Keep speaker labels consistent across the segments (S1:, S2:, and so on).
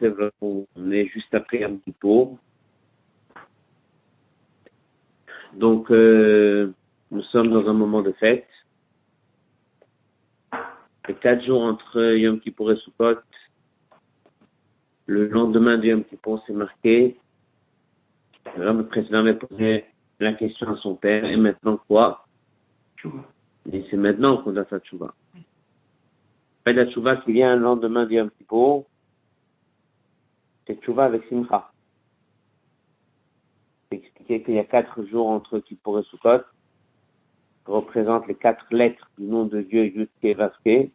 S1: de on est juste après un petit peu. Donc, euh, nous sommes dans un moment de fête. Les quatre jours entre Yom Kippour et Sukkot, le lendemain de Yom Kippour, c'est marqué. Le président avait posé la question à son père, et maintenant quoi? Et c'est maintenant qu'on a sa tchouva. Fait la tchouva qui vient le lendemain de Yom Kippour, c'est tchouva avec Simcha. C'est expliqué qu'il y a quatre jours entre Kippour et Sukkot, qui représentent les quatre lettres du nom de Dieu, Yudke Vaske. Et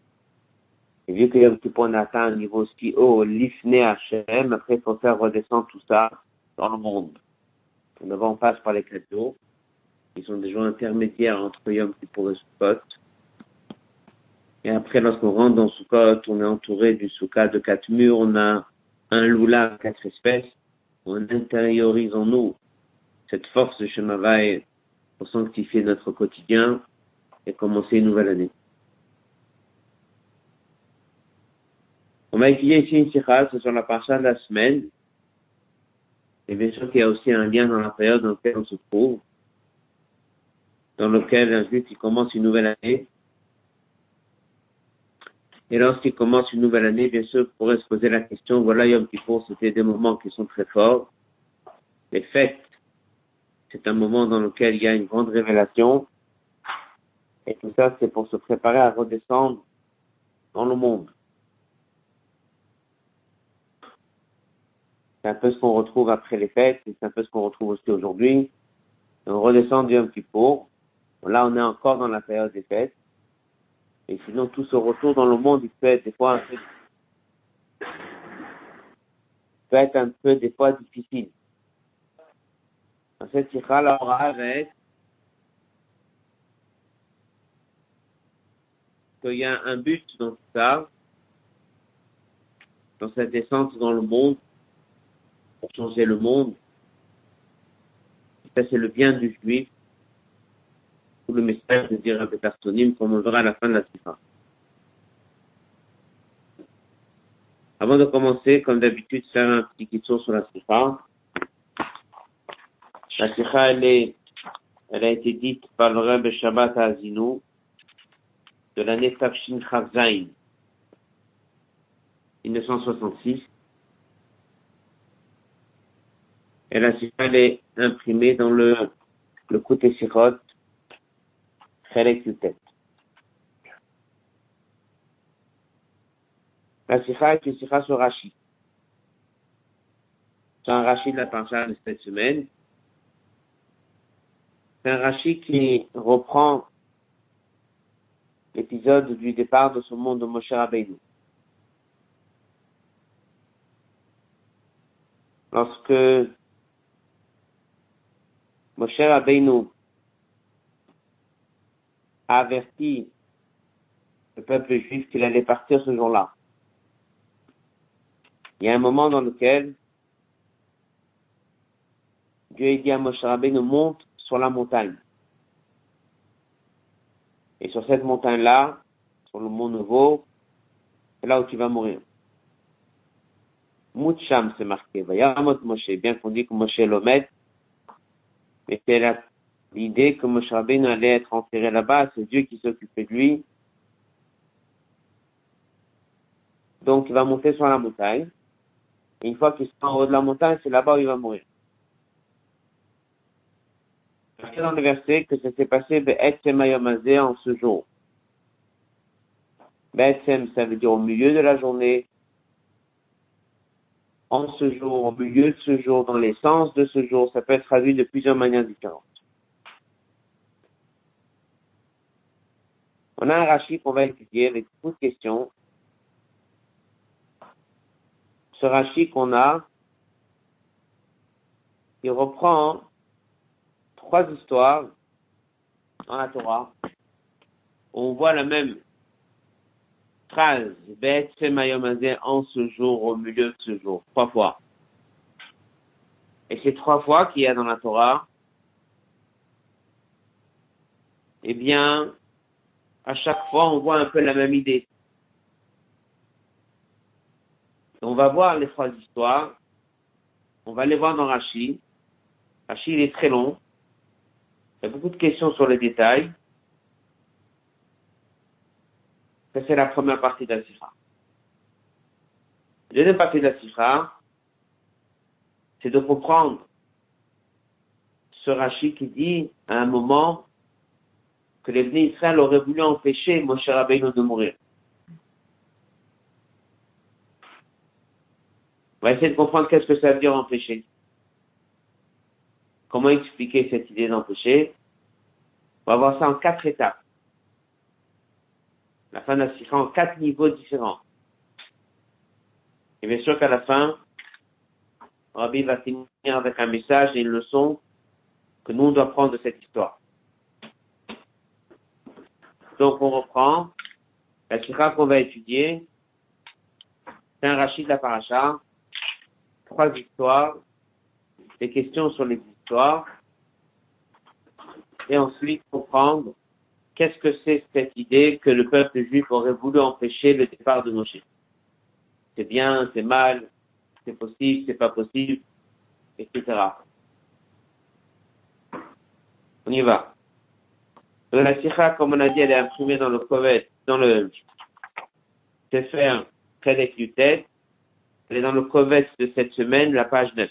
S1: vu que Yom Kippour on a atteint un niveau si haut, l'Ifne Hashem, après il faut faire redescendre tout ça dans le monde. D'abord on passe par les quatre jours, qui sont des jours intermédiaires entre Yom Kippour et Sukkot. Et après, lorsqu'on rentre dans Sukkot, on est entouré du Sukkot de quatre murs, on a un lula, quatre espèces, on intériorise en nous cette force de Shemavai pour sanctifier notre quotidien et commencer une nouvelle année. On va étudier ici une sikha, c'est sur la parcha de la semaine. Et bien sûr qu'il y a aussi un lien dans la période dans laquelle on se trouve, dans lequel un juif commence une nouvelle année et lorsqu'il commence une nouvelle année, bien sûr, pourrait se poser la question, voilà, Yom Kippour, c'était des moments qui sont très forts. Les fêtes, c'est un moment dans lequel il y a une grande révélation. Et tout ça, c'est pour se préparer à redescendre dans le monde. C'est un peu ce qu'on retrouve après les fêtes, c'est un peu ce qu'on retrouve aussi aujourd'hui. On redescend du Yom Kippour. Là, on est encore dans la période des fêtes. Et sinon, tout ce retour dans le monde, il peut être des fois un peu, peut être un peu des fois difficile. Dans cette sikha, qu'il y a un but dans tout ça, dans cette descente dans le monde, pour changer le monde. Ça, c'est le bien du juif le message des personnes comme on verra à la fin de la sifa. Avant de commencer, comme d'habitude, faire un petit question sur la sifa. La sifa, elle a été dite par le Rebbe Shabbat Azinu de l'année Tafshin Chavzain, 1966. Et la sifa, elle est imprimée dans le, le côté Chelek Yutet. La sikha est une sikha sur Rashi. C'est un Rashi de la parcha de cette semaine. C'est un Rashi qui reprend l'épisode du départ de ce monde de Moshe Rabbeinu. Lorsque Moshe Rabbeinu a averti le peuple juif qu'il allait partir ce jour-là. Il y a un moment dans lequel Dieu a dit à Moshe Rabbeinu monte sur la montagne. Et sur cette montagne-là, sur le mont Nouveau, c'est là où tu vas mourir. Moutcham, c'est marqué. Vayamot Moshe. Bien qu'on dit que Moshe l'omet, mais c'est la l'idée que Moshe allait être enterré là-bas, c'est Dieu qui s'occupait de lui. Donc il va monter sur la montagne. Une fois qu'il sera en haut de la montagne, c'est là-bas où il va mourir. Marqué dans le verset que ça s'est passé en ce jour. Be'etzem, ça veut dire au milieu de la journée, en ce jour, au milieu de ce jour, dans l'essence de ce jour, ça peut être traduit de plusieurs manières différentes. On a un rachis qu'on va étudier avec beaucoup de questions. Ce rachis qu'on a, il reprend trois histoires dans la Torah. On voit la même phrase, en ce jour, au milieu de ce jour, trois fois. Et ces trois fois qu'il y a dans la Torah, eh bien, à chaque fois, on voit un peu la même idée. On va voir les trois histoires. On va les voir dans Rashi. Rashi, il est très long. Il y a beaucoup de questions sur les détails. Ça, c'est la première partie de la deuxième partie de la c'est de comprendre ce Rashi qui dit à un moment que les Bnei Israël auraient voulu empêcher Moshe Rabbeinu de mourir. On va essayer de comprendre qu'est-ce que ça veut dire empêcher. Comment expliquer cette idée d'empêcher? On va voir ça en quatre étapes. La fin de en quatre niveaux différents. Et bien sûr qu'à la fin, Rabbi va finir avec un message et une leçon que nous on doit prendre de cette histoire. Donc on reprend la Sifra qu'on va étudier. C'est un rachid de la paracha. Trois histoires. Des questions sur les histoires. Et ensuite comprendre qu'est-ce que c'est cette idée que le peuple juif aurait voulu empêcher le départ de Moshe C'est bien, c'est mal, c'est possible, c'est pas possible, etc. On y va. La sikha, comme on a dit, elle est imprimée dans le Kovet, dans le Sefer Kedek Yutet. Elle est dans le Kovet de cette semaine, la page 9.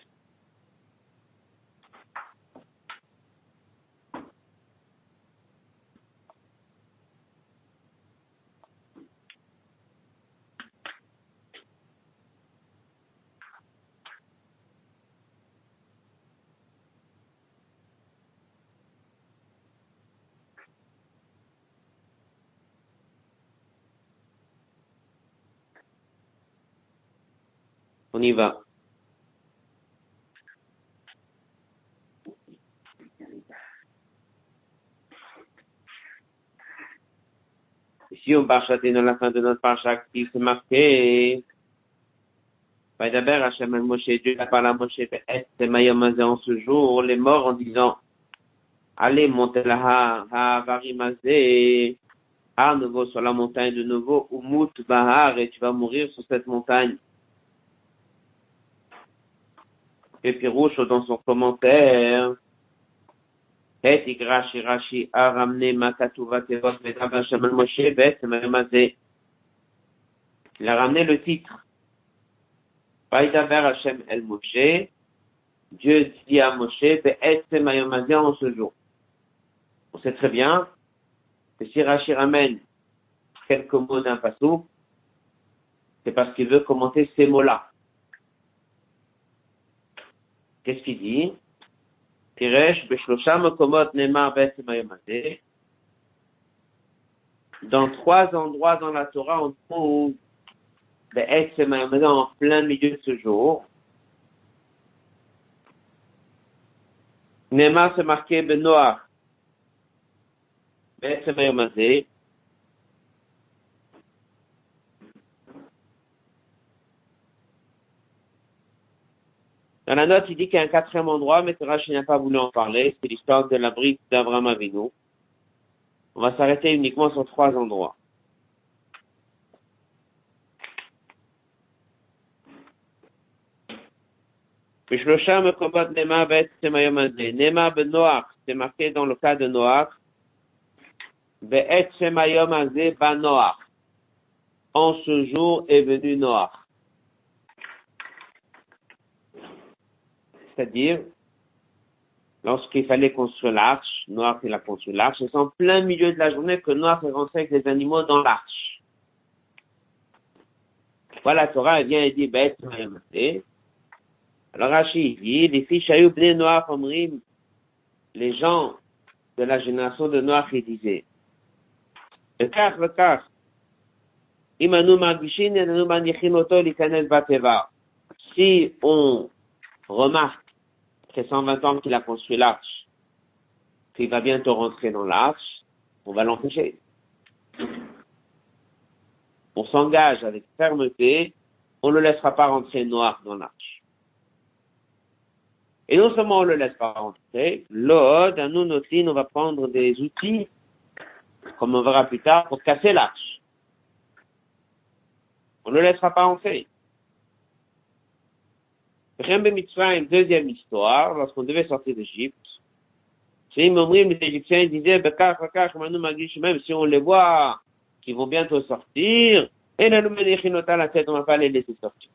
S1: On y va. Ici, on parchaté dans la fin de notre parcha qui s'est marqué. Vaidaber Hachem el Moshe, Dieu a parlé à Moshe, en ce jour, les morts en disant, allez, montez là, ha, ha, varimazé, à nouveau sur la montagne de nouveau, ou mout bahar, et tu vas mourir sur cette montagne. Et Pirouche dans son commentaire, et Rashi Rashi a ramené Makatuva Tevot Shaman Moshe Bet Mamazé. Il a ramené le titre. Vaïdaver Hashem El Moshe. Dieu dit à Moshe, Be'et Mayomazé en ce jour. On sait très bien que si Rashi ramène quelques mots d'un passou, c'est parce qu'il veut commenter ces mots-là. Qu'est-ce qu'il dit? Dans trois endroits dans la Torah, on trouve en plein milieu de ce jour. Nema se marqué Benoach. Dans la note, il dit qu'il y a un quatrième endroit, mais Rashi n'a pas voulu en parler. C'est l'histoire de la brique d'Abraham Avinu. On va s'arrêter uniquement sur trois endroits. Nema Benoach, c'est marqué dans le cas de Noach. En ce jour est venu Noach. C'est-à-dire lorsqu'il fallait construire l'arche, Noir il a construit l'arche, c'est en plein milieu de la journée que Noir est rentré avec les animaux dans l'arche. Voilà, Torah, elle vient et dit, bête, alors Rachid dit, les filles Bnei Noir Omrim, les gens de la génération de Noir, ils disaient, le car, le car, si on remarque c'est 120 ans qu'il a construit l'arche, qu'il va bientôt rentrer dans l'arche, on va l'empêcher. On s'engage avec fermeté, on ne laissera pas rentrer noir dans l'arche. Et non seulement on ne le laisse pas rentrer, l'ode, à nous, notre ligne, on va prendre des outils comme on verra plus tard, pour casser l'arche. On ne le laissera pas entrer. une deuxième histoire, lorsqu'on devait sortir d'Égypte, c'est les Égyptiens disaient, même si on les voit, qu'ils vont bientôt sortir, et la la tête, on va pas les laisser sortir.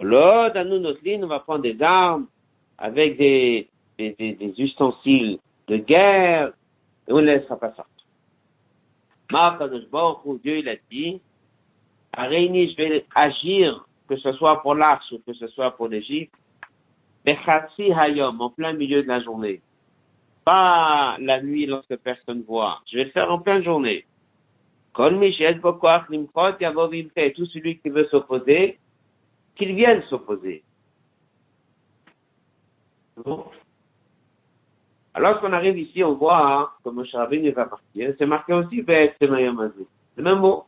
S1: L'autre, nous, notre ligne, on va prendre des armes avec des, des, des, des ustensiles de guerre, et on ne laissera pas sortir. Dieu, il a dit, à Réuni, je vais agir, que ce soit pour l'Arche ou que ce soit pour l'Égypte, Hayom, en plein milieu de la journée. Pas la nuit lorsque personne voit. Je vais le faire en pleine journée. Tout celui qui veut s'opposer, qu'il vienne s'opposer. Alors qu'on arrive ici, on voit hein, que Moshe Rabbeinu va partir. C'est marqué aussi Semayamazé. Le même mot.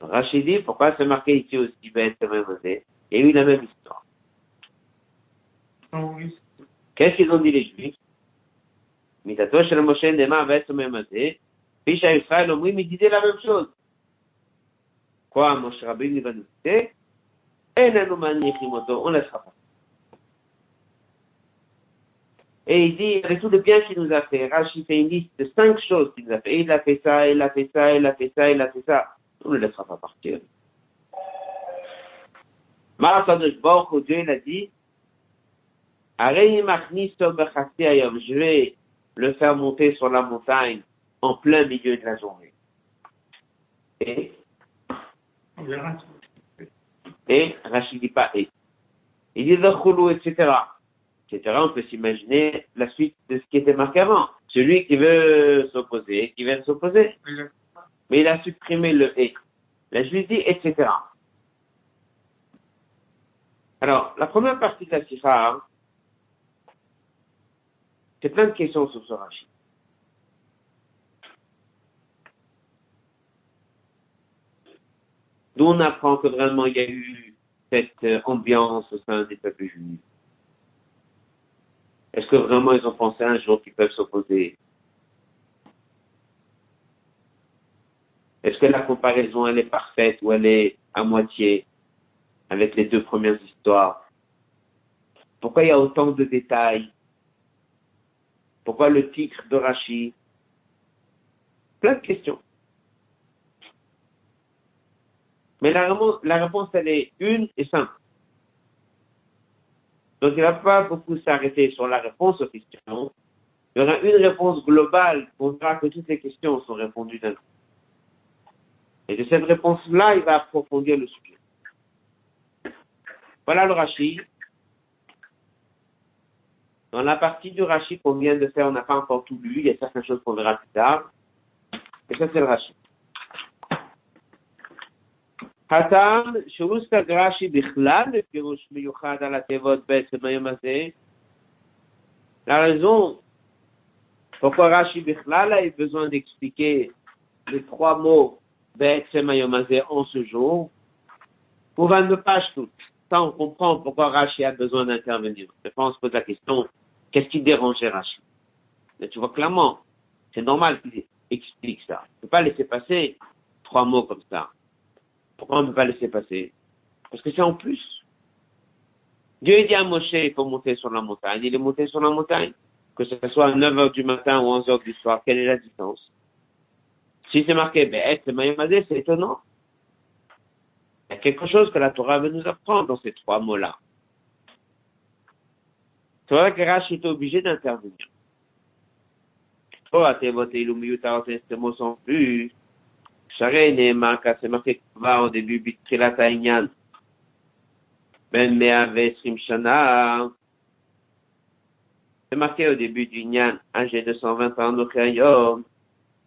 S1: Rachid dit, pourquoi c'est marqué ici aussi Il y a eu la même histoire. Qu'est-ce qu'ils ont dit les Juifs? Mitato Shel Moshe Nema Be'et Semayamazé. Pisha Israël, mais ils disaient la même chose. Quoi, Moshe Rabbeinu va nous dire on ne laissera pas. Et il dit, avec tout le bien qu'il nous a fait, Rachid fait une liste de cinq choses qu'il nous a fait. Il a fait ça, il a fait ça, il a fait ça, il a fait ça. On ne le laissera pas partir. Dieu, a dit, je vais le faire monter sur la montagne en plein milieu de la journée. Et, et Rachid dit pas et. Il dit, etc etc. On peut s'imaginer la suite de ce qui était marqué avant. Celui qui veut s'opposer, qui vient s'opposer. Mais il a supprimé le et. La dit, etc. Alors, la première partie de la sifra, c'est plein de questions sur ce rachid. D'où on apprend que vraiment il y a eu cette euh, ambiance au sein des peuples juifs? Est-ce que vraiment ils ont pensé un jour qu'ils peuvent s'opposer? Est-ce que la comparaison, elle est parfaite ou elle est à moitié avec les deux premières histoires? Pourquoi il y a autant de détails? Pourquoi le titre de Rachid? Plein de questions. Mais la, réponse, elle est une et simple. Donc, il ne va pas beaucoup s'arrêter sur la réponse aux questions. Il y aura une réponse globale pour voir que toutes les questions sont répondues d'un coup. Et de cette réponse-là, il va approfondir le sujet. Voilà le rachis. Dans la partie du rachis qu'on vient de faire, on n'a pas encore tout lu. Il y a certaines choses qu'on verra plus tard. Et ça, c'est le rachis. הטעם שהוא סגר רש"י בכלל לפירוש מיוחד על התיבות בעצם היום הזה, la raison pourquoi Rashi Bichlal a eu besoin d'expliquer les trois mots Be'etzem Ayomazé en ce jour, pour 22 pages toutes. Ça, on comprend pourquoi Rashi a besoin d'intervenir. Fois, on se pose la question, qu'est-ce qui dérangeait Rashi Mais tu vois clairement, c'est normal qu'il explique ça. Il ne peut pas laisser passer trois mots comme ça. Pourquoi on ne peut pas laisser passer? Parce que c'est en plus. Dieu dit à Moshe, il faut monter sur la montagne. Il est monté sur la montagne. Que ce soit à 9 h du matin ou 11 h du soir, quelle est la distance? Si c'est marqué Be'et Mayamazé, c'est étonnant. Il y a quelque chose que la Torah veut nous apprendre dans ces trois mots-là. C'est vrai que Rashi était obligé d'intervenir. Torah voté Ilumiyutarot, ces mots sont plus. Share Nehemar, c'est marqué va au début, Bitkilat Aïnyan. Ben Meave Shana. C'est marqué au début du Nyan, âgé de 120 ans, Nokhayom.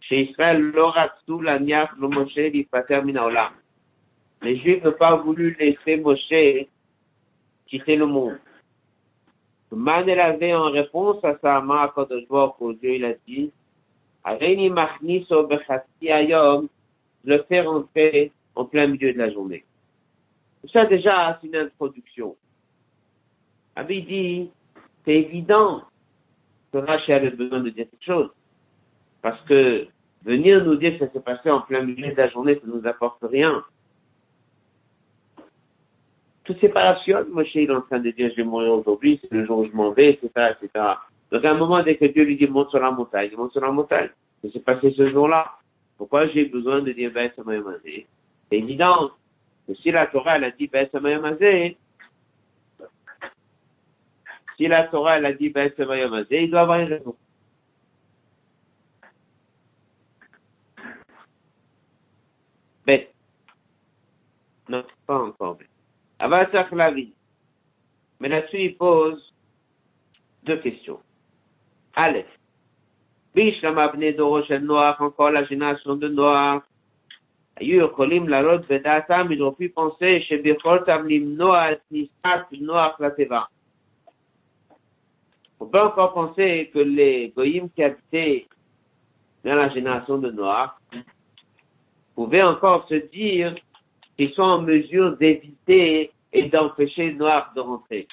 S1: chez Israël, l'oratsu, la niach, le Minaolam. Les Juifs n'ont pas voulu laisser Moshe quitter le monde. Man elle avait en réponse à sa main quand Dieu, il a dit, Areni machniso ayom, le faire entrer en plein milieu de la journée. Ça déjà, c'est une introduction. Abi dit, c'est évident que Rachel avait besoin de dire quelque chose. Parce que venir nous dire que ça s'est passé en plein milieu de la journée, ça ne nous apporte rien. Toute séparation, Moshe il est en train de dire je vais mourir aujourd'hui, c'est le jour où je m'en vais, etc., etc. Donc à un moment, dès que Dieu lui dit monte sur la montagne, monte sur la montagne. Ça s'est passé ce jour-là. Pourquoi j'ai besoin de dire ben C'est évident si la Torah elle a dit ben si la Torah elle a dit ben il doit avoir une raison. Ben, non, pas encore ben. la vie. Mais là-dessus, il pose deux questions. Aleph. Bishlama bnei doro shel Noach, encore la génération de Noach. היו יכולים לעלות בדעתם, ils ont pu penser שביכולתם למנוע את כניסת נוח לתיבה. On peut encore penser que les goyim qui habitaient dans la génération de Noach pouvaient encore se dire qu'ils sont en mesure d'éviter et d'empêcher Noir de rentrer.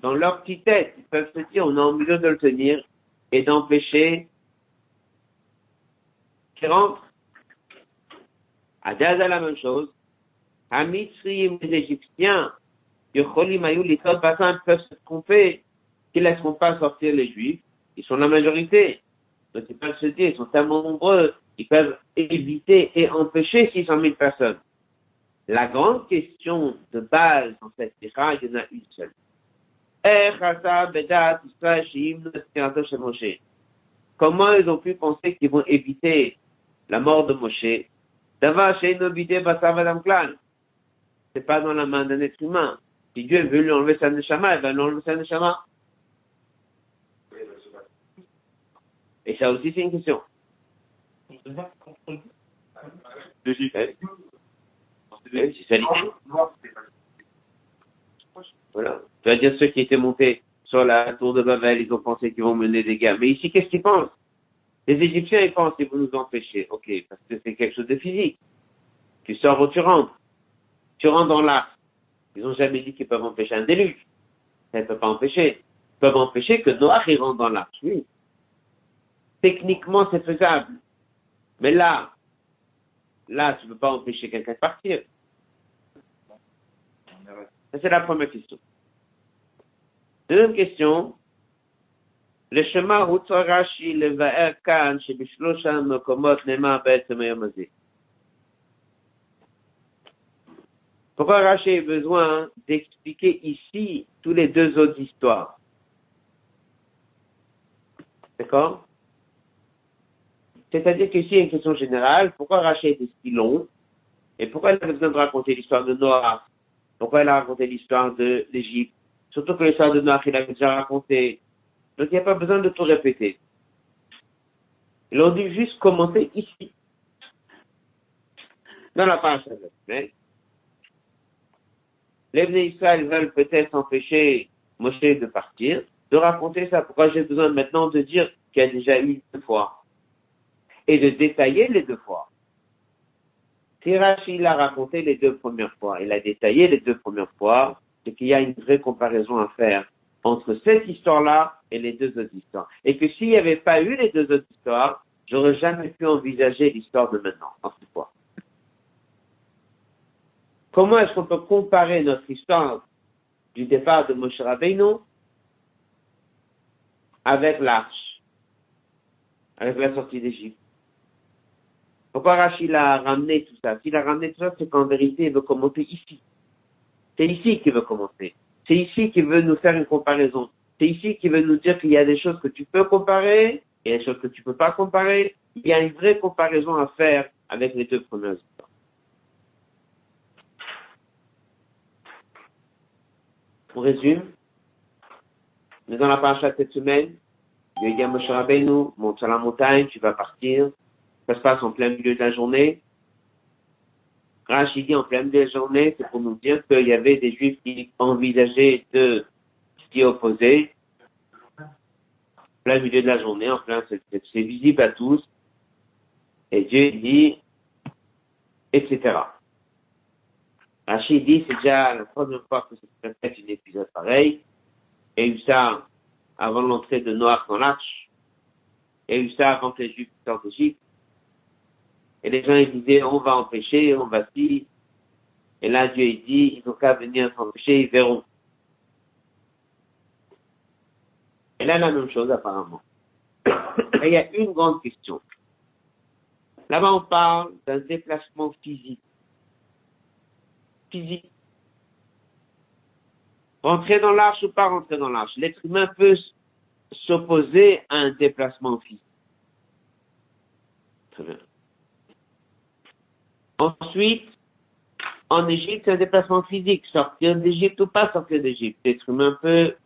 S1: Dans leur petite tête, ils peuvent se dire, on est en mesure de le tenir et d'empêcher qu'il rentre. À Gaza, la même chose. À les Égyptiens, Yocholim Ayou, les peuvent se tromper qu'ils ne laisseront pas sortir les Juifs. Ils sont la majorité. Donc ils peuvent se dire, ils sont tellement nombreux, ils peuvent éviter et empêcher 600 000 personnes. La grande question de base dans cette ira, il y en a une seule. Comment ils ont pu penser qu'ils vont éviter la mort de Moshe? C'est pas dans la main d'un être humain. Si Dieu veut lui enlever sa neshama, il va lui enlever sa neshama. Et ça aussi, c'est une question. Voilà. Tu vas dire ceux qui étaient montés sur la tour de Babel, ils ont pensé qu'ils vont mener des guerres. Mais ici, qu'est-ce qu'ils pensent? Les Égyptiens, ils pensent qu'ils vont nous empêcher. Ok, parce que c'est quelque chose de physique. Tu sors ou tu rentres. Tu rentres dans l'arc. Ils n'ont jamais dit qu'ils peuvent empêcher un déluge. Ça ne peut pas empêcher. Ils peuvent empêcher que y rentre dans l'arc. Oui. Techniquement, c'est faisable. Mais là, là, tu ne peux pas empêcher quelqu'un de partir. C'est la première question. Deuxième question. Le chemin où Rashi le Va'er Kan, chez Bishloshan Mokomot Nema Be'etzem Hayom Pourquoi Rashi a besoin d'expliquer ici tous les deux autres histoires? D'accord? C'est-à-dire qu'ici, il y a une question générale. Pourquoi Rashi était si long? Et pourquoi il avait besoin de raconter l'histoire de Noah pourquoi il a raconté l'histoire de l'Égypte Surtout que l'histoire de Noach, il avait déjà raconté. Donc il n'y a pas besoin de tout répéter. Ils ont dû juste commenter ici. Dans la page mais les Israël veulent peut-être empêcher Moshe de partir, de raconter ça. Pourquoi j'ai besoin maintenant de dire qu'il y a déjà eu deux fois? Et de détailler les deux fois si Rachid a raconté les deux premières fois, il a détaillé les deux premières fois, c'est qu'il y a une vraie comparaison à faire entre cette histoire-là et les deux autres histoires. Et que s'il n'y avait pas eu les deux autres histoires, j'aurais jamais pu envisager l'histoire de maintenant, en ce fois. Comment est-ce qu'on peut comparer notre histoire du départ de Moshe Rabbeinu avec l'arche, avec la sortie d'Égypte? Pourquoi Rachid a ramené tout ça S'il a ramené tout ça, c'est qu'en vérité, il veut commenter ici. C'est ici qu'il veut commenter. C'est ici qu'il veut nous faire une comparaison. C'est ici qu'il veut nous dire qu'il y a des choses que tu peux comparer et des choses que tu peux pas comparer. Il y a une vraie comparaison à faire avec les deux premières histoires. On résume. Mais dans la paracha cette semaine, il y a Moshe Rabbeinu, monte sur la montagne, tu vas partir. Ça se passe en plein milieu de la journée. Rachid dit en plein milieu de la journée, c'est pour nous dire qu'il y avait des juifs qui envisageaient de s'y opposer. En plein milieu de la journée, en plein, c'est visible à tous. Et Dieu dit, etc. Rachid dit, c'est déjà la troisième fois que se répète un épisode pareil. Et eu ça avant l'entrée de Noir dans l'arche. Et eu ça avant que les Juifs sortent d'Égypte. Et les gens, ils disaient, on va empêcher, on va si. Et là, Dieu, il dit, ils n'ont qu'à venir s'empêcher, ils verront. Et là, la même chose, apparemment. Et il y a une grande question. Là-bas, on parle d'un déplacement physique. Physique. Rentrer dans l'arche ou pas rentrer dans l'arche? L'être humain peut s'opposer à un déplacement physique. Très bien. Ensuite, en Égypte, c'est un déplacement physique. Sortir d'Égypte ou pas sortir d'Égypte? L'être humain peut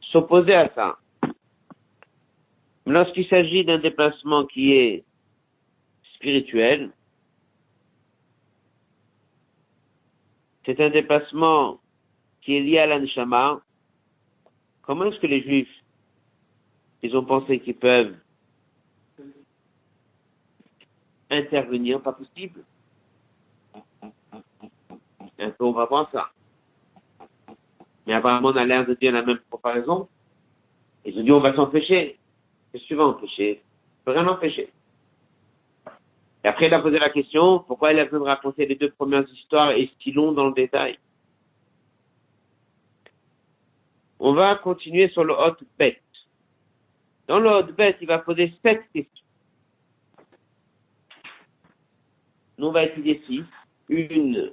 S1: s'opposer à ça. Lorsqu'il s'agit d'un déplacement qui est spirituel, c'est un déplacement qui est lié à l'anshama. Comment est-ce que les juifs, ils ont pensé qu'ils peuvent intervenir, pas possible. Un va voir ça. Mais apparemment, on a l'air de dire la même comparaison. Ils ont dit, on va s'empêcher. Qu'est-ce que tu vas empêcher? Rien empêcher. Et après, il a posé la question, pourquoi il a besoin de raconter les deux premières histoires et si long dans le détail? On va continuer sur le hot bet. Dans le hot bet, il va poser sept questions. Nous, on va étudier six. Une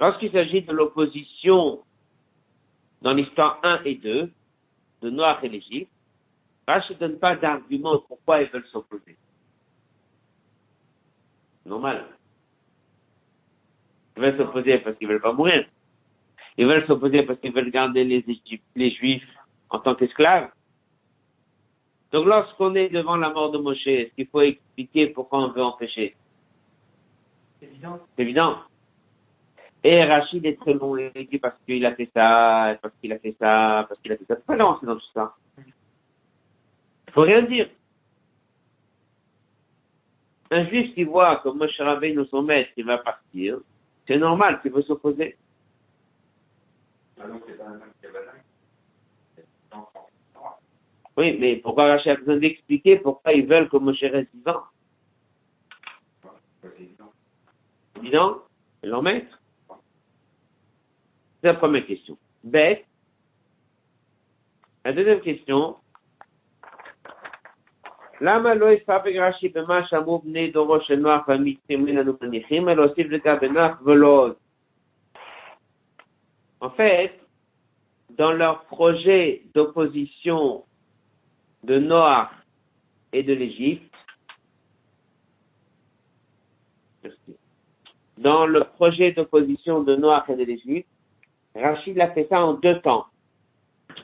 S1: Lorsqu'il s'agit de l'opposition dans l'histoire 1 et 2, de Noir et l'Égypte, Rache ne donne pas d'argument pourquoi ils veulent s'opposer. Normal. Ils veulent s'opposer parce qu'ils veulent pas mourir. Ils veulent s'opposer parce qu'ils veulent garder les, les Juifs en tant qu'esclaves. Donc lorsqu'on est devant la mort de Moshe, est-ce qu'il faut expliquer pourquoi on veut empêcher? C'est évident. C'est évident. Et Rachid est très long, il dit parce qu'il a fait ça, parce qu'il a fait ça, parce qu'il a fait ça. Pourquoi lancer dans tout ça Il faut rien dire. Un juif qui voit que Moshe Rabbeinu, son maître, il va partir, c'est normal qu'il veut s'opposer. Oui, mais pourquoi Rachid a besoin d'expliquer pourquoi ils veulent que Moshe reste vivant? C'est évident C'est leur maître. C'est la première question. Bête. La deuxième question. למה לא יספק רש"י במה שאמרו בני דורו של נוח והמצרים אין לנו מניחים, אלא הוסיף לגבי נוח ולא עוד. En fait, dans leur projet d'opposition de Noah et de l'Égypte, dans le projet d'opposition de Noah et de l'Égypte, Rachid a fait ça en deux temps.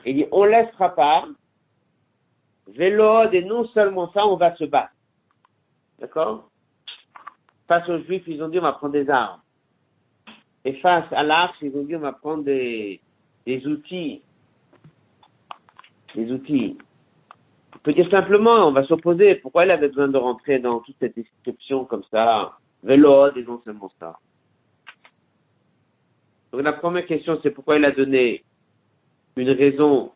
S1: Il dit, on laissera pas, vélo, et non seulement ça, on va se battre. D'accord? Face aux Juifs, ils ont dit, on va prendre des armes. Et face à l'arche, ils ont dit, on va prendre des, outils. Des outils. On peut dire simplement, on va s'opposer. Pourquoi il avait besoin de rentrer dans toute cette description comme ça? Vélo, et non seulement ça. Donc la première question, c'est pourquoi il a donné une raison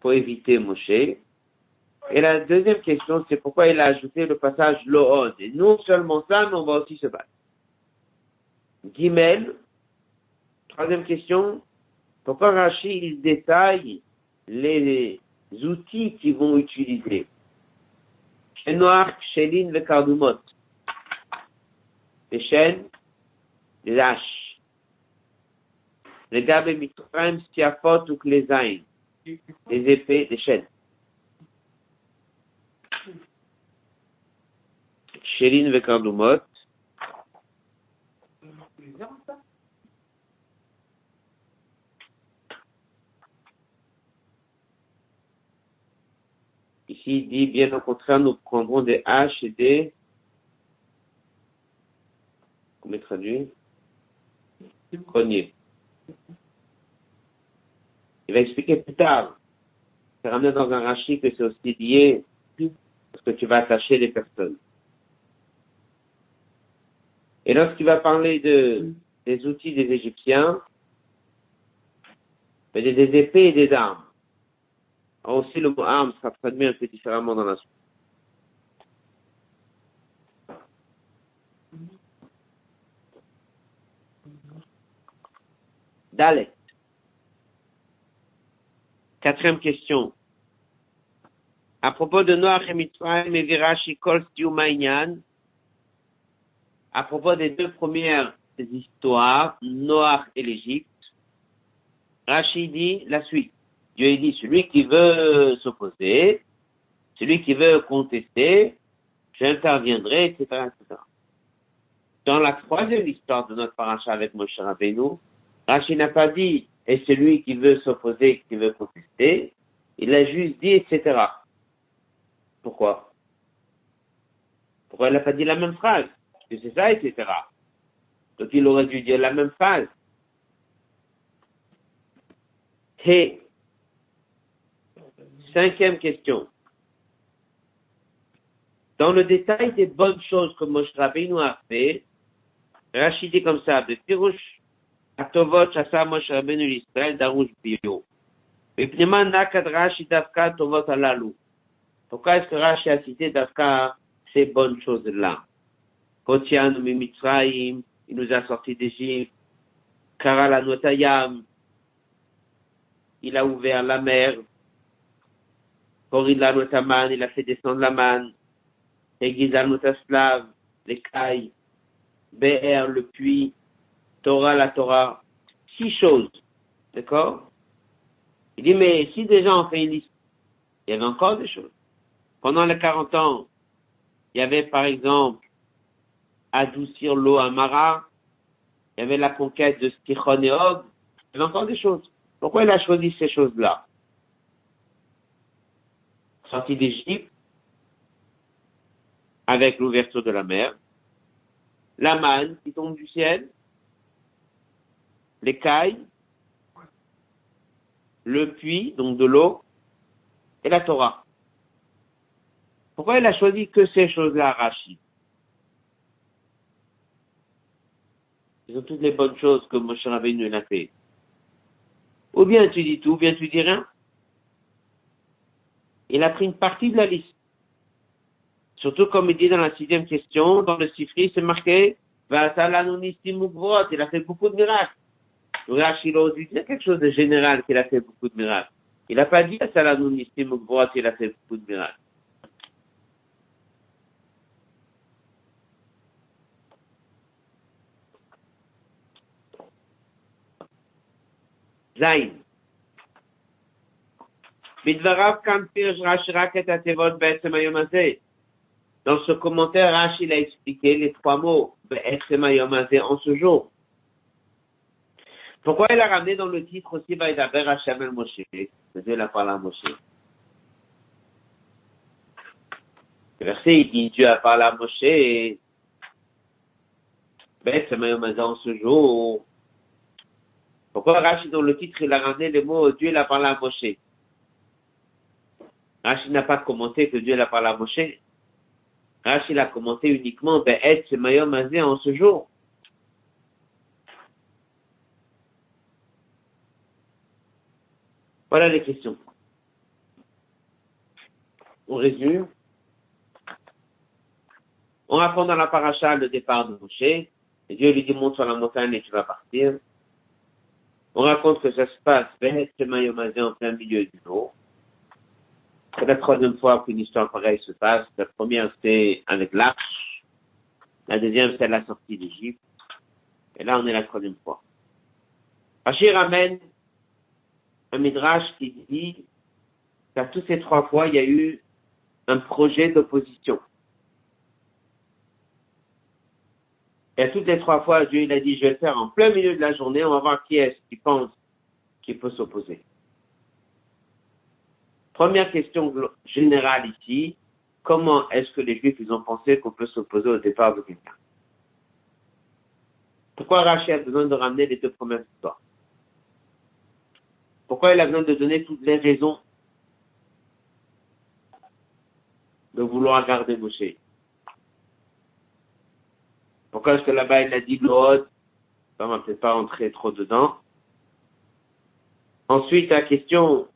S1: pour éviter Moshe. Et la deuxième question, c'est pourquoi il a ajouté le passage Lo'od. Et non seulement ça, mais on va aussi se battre. Gimel, Troisième question, pourquoi Rachid il détaille les outils qu'ils vont utiliser? Noir, Chéline, le cardumot. Les chaînes des haches. Les gabes mitraim, stiafot ou klezain, des épées, des chaînes. Chéline Vekandumot. Ici, il dit, bien au contraire, nous prendrons des haches et des, comment traduit? Grenier. Il va expliquer plus tard. C'est ramené dans un rachis que c'est aussi lié parce que tu vas attacher les personnes. Et lorsqu'il va parler de, des outils des Égyptiens, a des épées et des armes. Alors aussi le mot arme sera traduit un peu différemment dans la suite. Dalet. Quatrième question. À propos de Noach et Mitzrayim et à propos des deux premières histoires, Noach et l'Égypte, Rachid dit la suite. Dieu dit, celui qui veut s'opposer, celui qui veut contester, j'interviendrai, etc., etc. Dans la troisième histoire de notre paracha avec Moshe Rabbeinu, Rachid n'a pas dit, et celui qui veut s'opposer, qui veut contester, il a juste dit, etc. Pourquoi? Pourquoi il n'a pas dit la même phrase? Que c'est ça, etc. Donc il aurait dû dire la même phrase. Et cinquième question. Dans le détail des bonnes choses que Moshe Rabbeinu a fait, Rachid dit comme ça, de Pirouche הטובות שעשה משה רבנו לישראל דרוש ביור. מפני נקד רש"י דווקא הטובות הללו. Pourquoi est-ce que Rashi a cité d'Afka ces bonnes choses-là Hotianu Mimitzraim, il nous a sortis d'Égypte. Karala Notayam, il a ouvert la mer. Korila Notaman, il a fait descendre la manne. Egizal Notaslav, les cailles. Be'er, le puits. Torah, la Torah, six choses. D'accord? Il dit, mais si déjà on fait une liste, il y avait encore des choses. Pendant les 40 ans, il y avait par exemple adoucir l'eau à Mara, il y avait la conquête de Stichon et Og, il y avait encore des choses. Pourquoi il a choisi ces choses-là? Sortie d'Égypte, avec l'ouverture de la mer, la manne qui tombe du ciel, l'écaille, le puits, donc de l'eau, et la Torah. Pourquoi il a choisi que ces choses-là, Rachid Ils ont toutes les bonnes choses que Moshe Rabbeinu a fait. Ou bien tu dis tout, ou bien tu dis rien. Il a pris une partie de la liste. Surtout comme il dit dans la sixième question, dans le Sifri, c'est marqué, il a fait beaucoup de miracles. Rashi il a quelque chose de général qu'il a fait beaucoup de miracles. Il n'a pas dit à Salanoun Nistim qu'il a fait beaucoup de miracles. Zain. Dans ce commentaire, Rachid a expliqué les trois mots, en ce jour. Pourquoi il a ramené dans le titre aussi Vaïdaber Hachem el Moshe? Dieu l'a parlé à Moshe. Le verset, dit Dieu a parlé à Moshe Beth en ce jour. Pourquoi Rachid dans le titre il a ramené le mot Dieu l'a parlé à Moshe? Rachid n'a pas commenté que Dieu l'a parlé à Moshe. Rachid a commenté uniquement Mayom en ce jour. Voilà les questions. On résume. On apprend dans la paracha le départ de Moshe. Dieu lui dit monte sur la montagne et tu vas partir. On raconte que ça se passe en plein milieu du jour. C'est la troisième fois qu'une histoire pareille se passe. La première, c'est avec l'arche. La deuxième, c'est la sortie d'Égypte. Et là, on est la troisième fois. Rachid ramène un midrash qui dit qu'à toutes ces trois fois, il y a eu un projet d'opposition. Et à toutes les trois fois, Dieu il a dit, je vais le faire en plein milieu de la journée, on va voir qui est-ce qui pense qu'il peut s'opposer. Première question générale ici, comment est-ce que les Juifs ils ont pensé qu'on peut s'opposer au départ de quelqu'un Pourquoi Rachel a besoin de ramener les deux premières histoires? Pourquoi il a besoin de donner toutes les raisons de vouloir garder Moshe? Pourquoi est-ce que là-bas il a dit l'autre On va peut-être pas rentrer trop dedans? Ensuite, la question,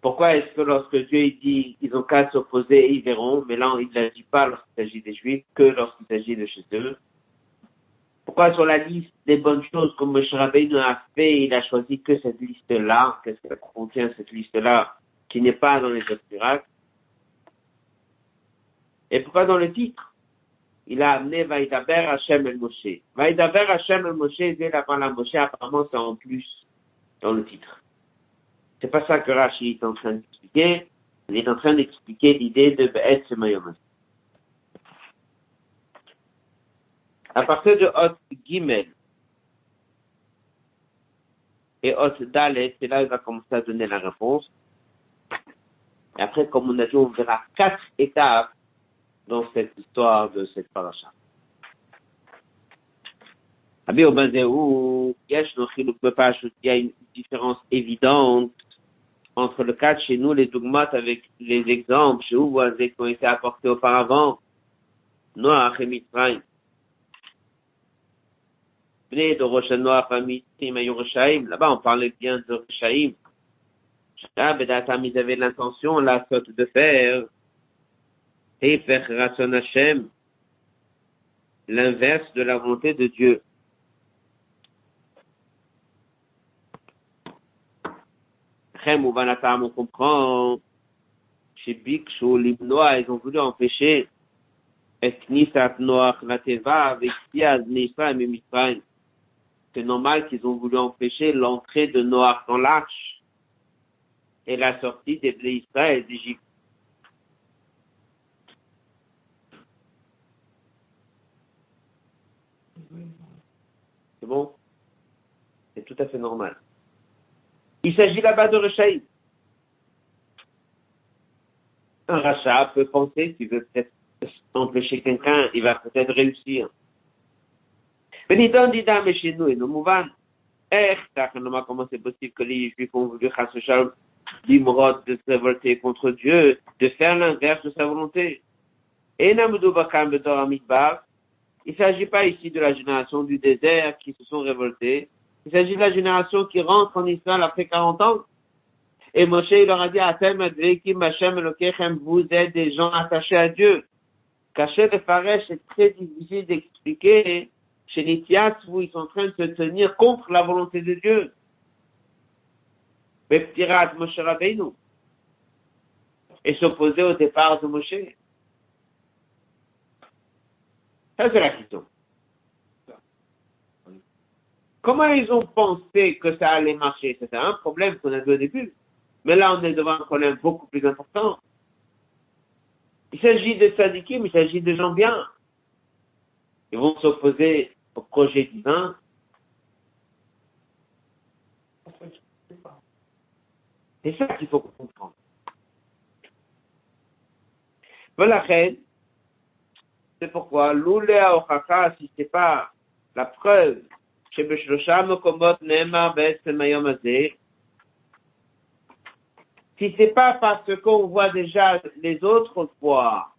S1: pourquoi est-ce que lorsque Dieu dit qu'ils ont qu'à s'opposer, ils verront, mais là il ne dit pas lorsqu'il s'agit des Juifs, que lorsqu'il s'agit de chez eux? Pourquoi sur la liste des bonnes choses comme M. Rabbeinu a fait, il a choisi que cette liste-là, qu'est-ce qu'elle contient cette liste-là, qui n'est pas dans les autres miracles Et pourquoi dans le titre? Il a amené Vaïdaber Hashem el Moshe. Vaïdaber Hashem el Moshe, dès la la Moshe, apparemment c'est en plus dans le titre. C'est pas ça que Rashi est en train d'expliquer. Il est en train d'expliquer l'idée de Be'et Mayom. À partir de Hot Gimel et Hot Dalet, c'est là qu'il va commencer à donner la réponse. Et après, comme on a dit, on verra quatre étapes dans cette histoire de cette paracha. Il y a une différence évidente entre le cas chez nous, les dogmates avec les exemples chez vous, qui ont été apportés auparavant, Noach et Mitzrayim. De Rosh Noach et Là-bas, on parlait bien de Roshaim. Là, ils avaient l'intention, la de faire, et faire Ratson Hashem, l'inverse de la volonté de Dieu. ou Banatam, on comprend, chez Bikshu, l'Ibnoa, ils ont voulu empêcher Eknisat Noach Lateva avec Siaz, Mitzrayim et Mitzrayim. C'est normal qu'ils ont voulu empêcher l'entrée de Noach dans l'arche et la sortie des Israël d'Égypte. C'est bon? C'est tout à fait normal. Il s'agit là-bas de Rechaï. Un rachat peut penser qu'il veut peut-être empêcher quelqu'un, il va peut-être réussir. Mouvons. Eh. Et il ne s'agit pas ici de la génération du désert qui se sont révoltés, il s'agit de la génération qui rentre en Israël après 40 ans. Et Moshe, il leur a dit, vous êtes des gens attachés à Dieu. Caché de Faresh, c'est très difficile d'expliquer. Chez les où ils sont en train de se tenir contre la volonté de Dieu. Moshe Rabbeinu. Et s'opposer au départ de Moshe. Ça, c'est la question. Comment ils ont pensé que ça allait marcher? C'était un problème qu'on a vu au début. Mais là, on est devant un problème beaucoup plus important. Il s'agit de sadikim, il s'agit de gens bien. Ils vont s'opposer au projet divin. C'est ça qu'il faut comprendre. Voilà, c'est pourquoi, l'oulea au si c'est pas la preuve si c'est pas parce qu'on voit déjà les autres fois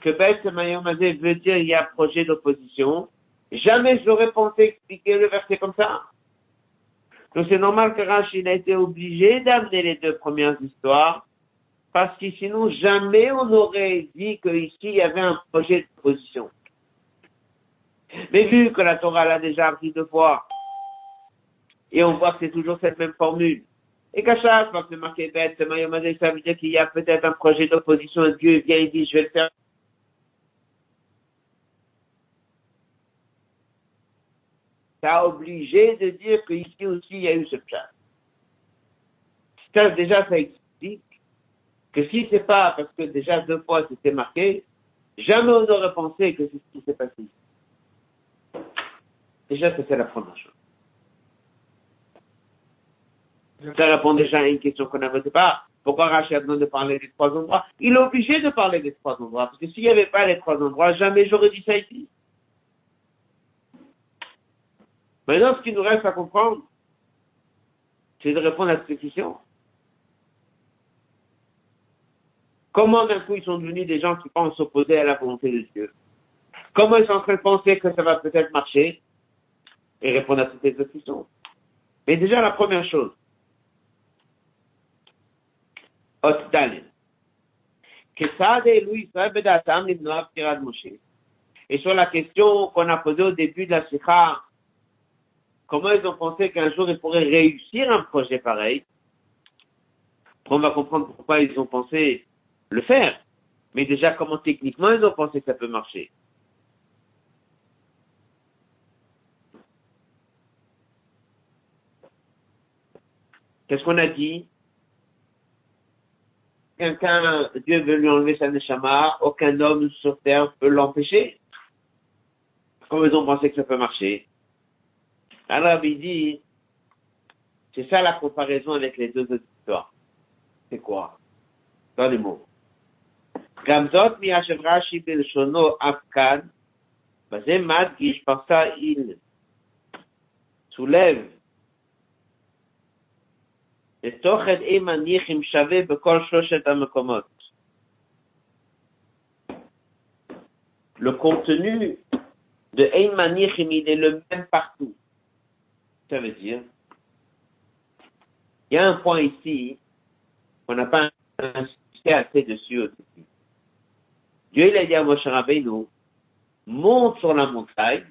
S1: que Beth veut dire il y a projet d'opposition, jamais j'aurais pensé expliquer le verset comme ça. Donc c'est normal que Rachid a été obligé d'amener les deux premières histoires, parce que sinon jamais on aurait dit qu'ici il y avait un projet d'opposition. Mais vu que la Torah l'a déjà appris deux fois, et on voit que c'est toujours cette même formule, et qu'à chaque fois que c'est marqué bête, ça veut dire qu'il y a peut-être un projet d'opposition à Dieu, vient et dit, je vais le faire. T'as obligé de dire qu'ici aussi il y a eu ce chat. Ça, déjà, ça explique que si c'est pas parce que déjà deux fois c'était marqué, jamais on n'aurait pensé que c'est ce qui s'est passé. Déjà, c'était la première chose. Ça répond déjà à une question qu'on n'avait pas. Pourquoi a besoin de parler des trois endroits? Il est obligé de parler des trois endroits, parce que s'il n'y avait pas les trois endroits, jamais j'aurais dit ça ici. Maintenant, ce qui nous reste à comprendre, c'est de répondre à cette question. Comment d'un coup ils sont devenus des gens qui pensent s'opposer à la volonté de Dieu? Comment ils sont en train de penser que ça va peut-être marcher? Et répondre à toutes ces questions. Mais déjà, la première chose, et sur la question qu'on a posée au début de la Sikha, comment ils ont pensé qu'un jour ils pourraient réussir un projet pareil, on va comprendre pourquoi ils ont pensé le faire. Mais déjà, comment techniquement ils ont pensé que ça peut marcher? Qu'est-ce qu'on a dit? Quelqu'un, Dieu veut lui enlever sa neshama, aucun homme sur terre peut l'empêcher? Comment ils ont pensé que ça peut marcher? Alors il dit, c'est ça la comparaison avec les deux autres histoires. C'est quoi? Dans les mots. Shono ça il le contenu de Eimanichim, il est le même partout. Ça veut dire, il y a un point ici qu'on n'a pas insisté assez dessus au début. Dieu, il a dit à Moshe Rabbeinu, monte sur la montagne,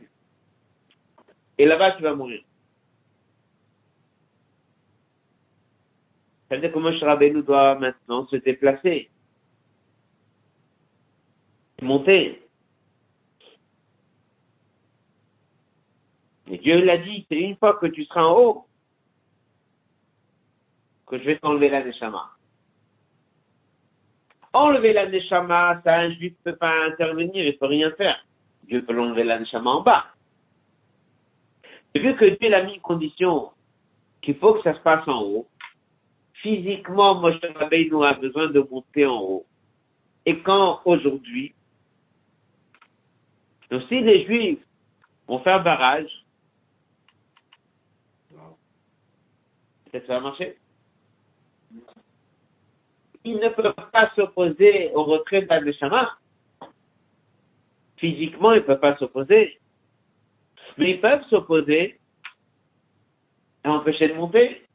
S1: et là-bas tu vas mourir. Ça veut dire que Moshe Rabbeinu doit maintenant se déplacer, monter. Et Dieu l'a dit, c'est une fois que tu seras en haut que je vais t'enlever la neshama. Enlever la neshama, ça un juif ne peut pas intervenir, il ne peut rien faire. Dieu peut l'enlever la neshama en bas. Et vu que Dieu a mis une condition qu'il faut que ça se passe en haut, physiquement, Moshe Rabbeinu a besoin de monter en haut. Et quand aujourd'hui, si les Juifs vont faire barrage, ça va marcher. Ils ne peuvent pas s'opposer au retrait de la Physiquement, ils ne peuvent pas s'opposer. Mais ils peuvent s'opposer à empêcher de monter.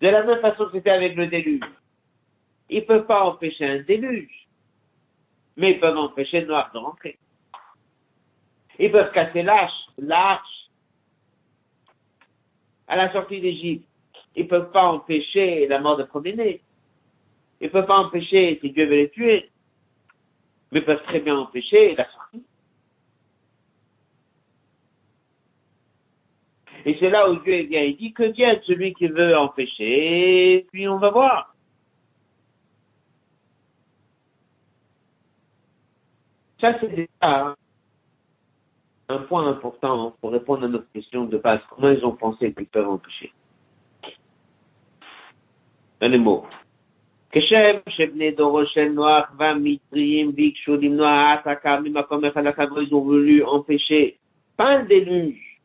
S1: De la même façon que c'était avec le déluge. Ils ne peuvent pas empêcher un déluge, mais ils peuvent empêcher le noir de rentrer. Ils peuvent casser l'arche, l'arche à la sortie d'Égypte. Ils ne peuvent pas empêcher la mort de premier Ils ne peuvent pas empêcher si Dieu veut les tuer, mais peuvent très bien empêcher la sortie. Et c'est là où Dieu vient, il dit que est celui qui veut empêcher, puis on va voir. Ça, c'est déjà un point important pour répondre à notre question de base. Comment ils ont pensé qu'ils peuvent empêcher Un mot. כשם שבני דורו של נוח והמצרים ביקשו למנוע העתקה ממקום אחד לחברו, ils ont voulu empêcher, pas un déluge,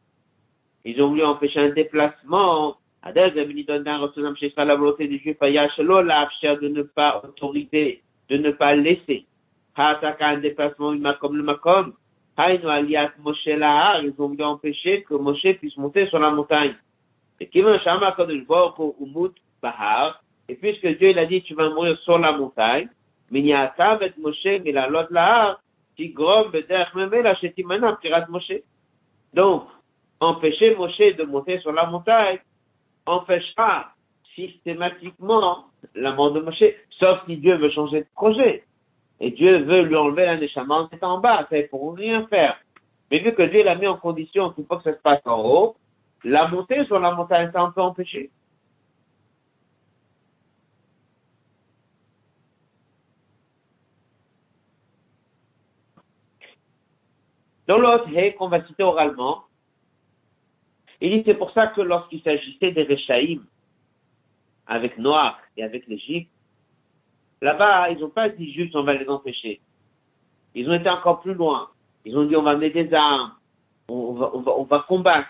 S1: ils ont voulu empêcher un déplacement. Adèle de la volonté des Juifs, de ne pas autoriser, de ne pas laisser. un déplacement, comme le makom. Ils ont voulu empêcher que Moshe puisse monter sur la montagne. Et puisque Dieu a dit sur la montagne. Donc, empêcher Moshe de monter sur la montagne empêchera systématiquement la mort de Moshe, sauf si Dieu veut changer de projet. Et Dieu veut lui enlever la neshama étant en bas, ne pourront rien faire. Mais vu que Dieu l'a mis en condition qu'il faut que ça se passe en haut, la montée sur la montagne, ça on peut empêcher. Dans l'autre qu'on va citer oralement, il dit c'est pour ça que lorsqu'il s'agissait des Réchaïm, avec Noir et avec l'Égypte, là-bas, ils n'ont pas dit juste on va les empêcher. Ils ont été encore plus loin. Ils ont dit on va mettre des armes, on va, on va, on va combattre.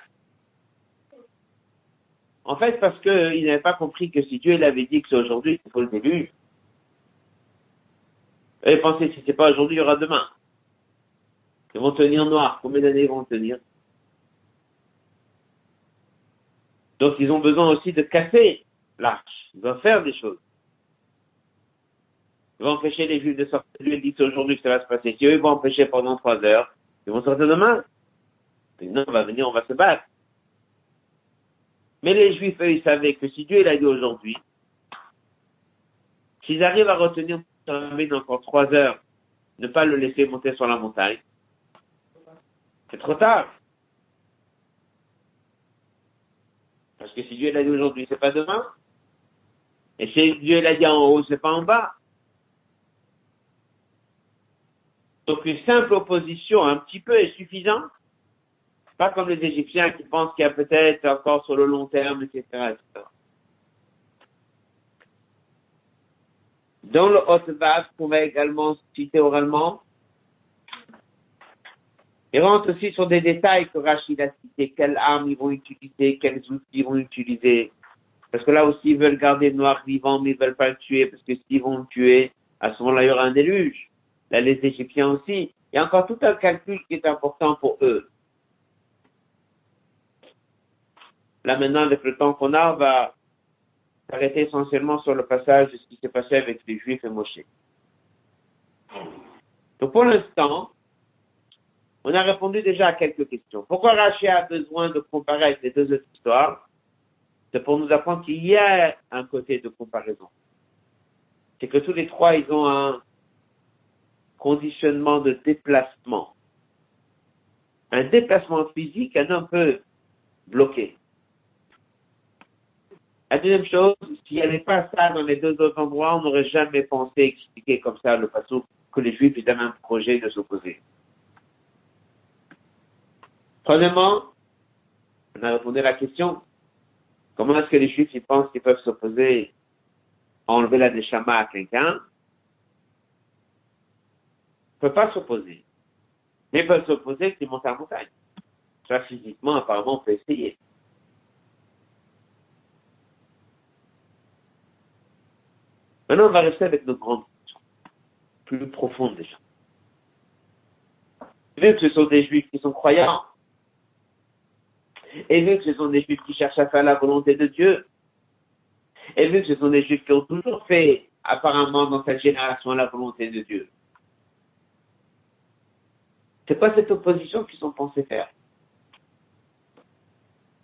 S1: En fait, parce qu'ils n'avaient pas compris que si Dieu l'avait dit que c'est aujourd'hui qu'il faut le déluge, ils pensaient si c'est pas aujourd'hui, il y aura demain. Ils vont tenir noir. Combien d'années ils vont tenir? Donc ils ont besoin aussi de casser l'arche. Ils doivent faire des choses. Ils vont empêcher les juifs de sortir. Dieu dit aujourd'hui que ça va se passer. Si eux ils vont empêcher pendant trois heures, ils vont sortir demain. Non, on va venir, on va se battre. Mais les juifs, eux, ils savaient que si Dieu l'a dit aujourd'hui, s'ils arrivent à retenir encore trois heures, ne pas le laisser monter sur la montagne, c'est trop tard. Parce que si Dieu l'a dit aujourd'hui, c'est pas demain. Et si Dieu l'a dit en haut, c'est pas en bas. Donc une simple opposition un petit peu est suffisante. Pas comme les Égyptiens qui pensent qu'il y a peut-être encore sur le long terme, etc. Dans le haut qu'on va également citer oralement, il rentre aussi sur des détails que Rachid a cités, quelles armes ils vont utiliser, quels outils ils vont utiliser. Parce que là aussi, ils veulent garder le noir vivant, mais ils veulent pas le tuer, parce que s'ils vont le tuer, à ce moment-là, il y aura un déluge. Là, les Égyptiens aussi. Il y a encore tout un calcul qui est important pour eux. Là, maintenant, avec le temps qu'on a, on va s'arrêter essentiellement sur le passage de ce qui s'est passé avec les Juifs et Moshe. Donc, pour l'instant, on a répondu déjà à quelques questions. Pourquoi Rachid a besoin de comparer avec les deux autres histoires? C'est pour nous apprendre qu'il y a un côté de comparaison. C'est que tous les trois, ils ont un conditionnement de déplacement. Un déplacement physique, un peu bloqué. La deuxième chose, s'il n'y avait pas ça dans les deux autres endroits, on n'aurait jamais pensé expliquer comme ça le façon que les Juifs avaient un projet de s'opposer. Troisièmement, on a répondu à la question, comment est-ce que les juifs ils pensent qu'ils peuvent s'opposer à enlever la déchama à quelqu'un? Ne peuvent pas s'opposer. Mais ils peuvent s'opposer qu'ils montent à la montagne. Ça, physiquement, apparemment, on peut essayer. Maintenant, on va rester avec nos grandes plus profondes déjà. Vu que ce sont des juifs qui sont croyants, et vu que ce sont des juifs qui cherchent à faire la volonté de Dieu, et vu que ce sont des juifs qui ont toujours fait, apparemment, dans cette génération, la volonté de Dieu. C'est pas cette opposition qu'ils sont pensés faire.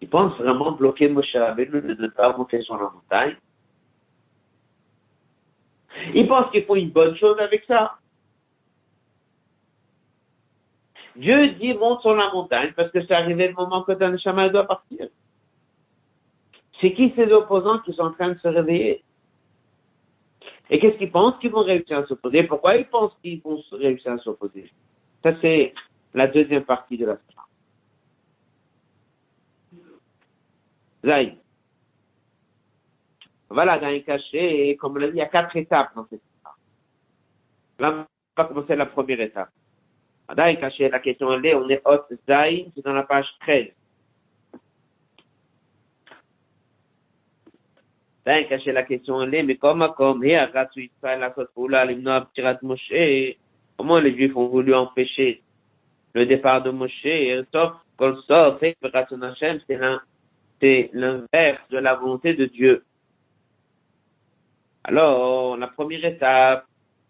S1: Ils pensent vraiment bloquer Moshe Rabbeinu de ne pas monter sur la montagne. Ils pensent qu'ils font une bonne chose avec ça. Dieu dit monte sur la montagne parce que c'est arrivé le moment que ton chemin doit partir. C'est qui ces opposants qui sont en train de se réveiller? Et qu'est-ce qu'ils pensent qu'ils vont réussir à s'opposer? Pourquoi ils pensent qu'ils vont réussir à s'opposer? Ça, c'est la deuxième partie de la histoire. Zaï. Voilà, dans les cachets, comme on l'a dit, il y a quatre étapes dans cette histoire. Là, on va commencer la première étape. Adai caché la question elle est, on est hot Zain, c'est dans la page 13. Daï caché la question elle est, mais comme comme et Agatsu Israël la Sotpoula, l'imna Moshe, comment les Juifs ont voulu empêcher le départ de Moshe, sauf qu'on sort, et c'est l'inverse de la volonté de Dieu. Alors, la première étape,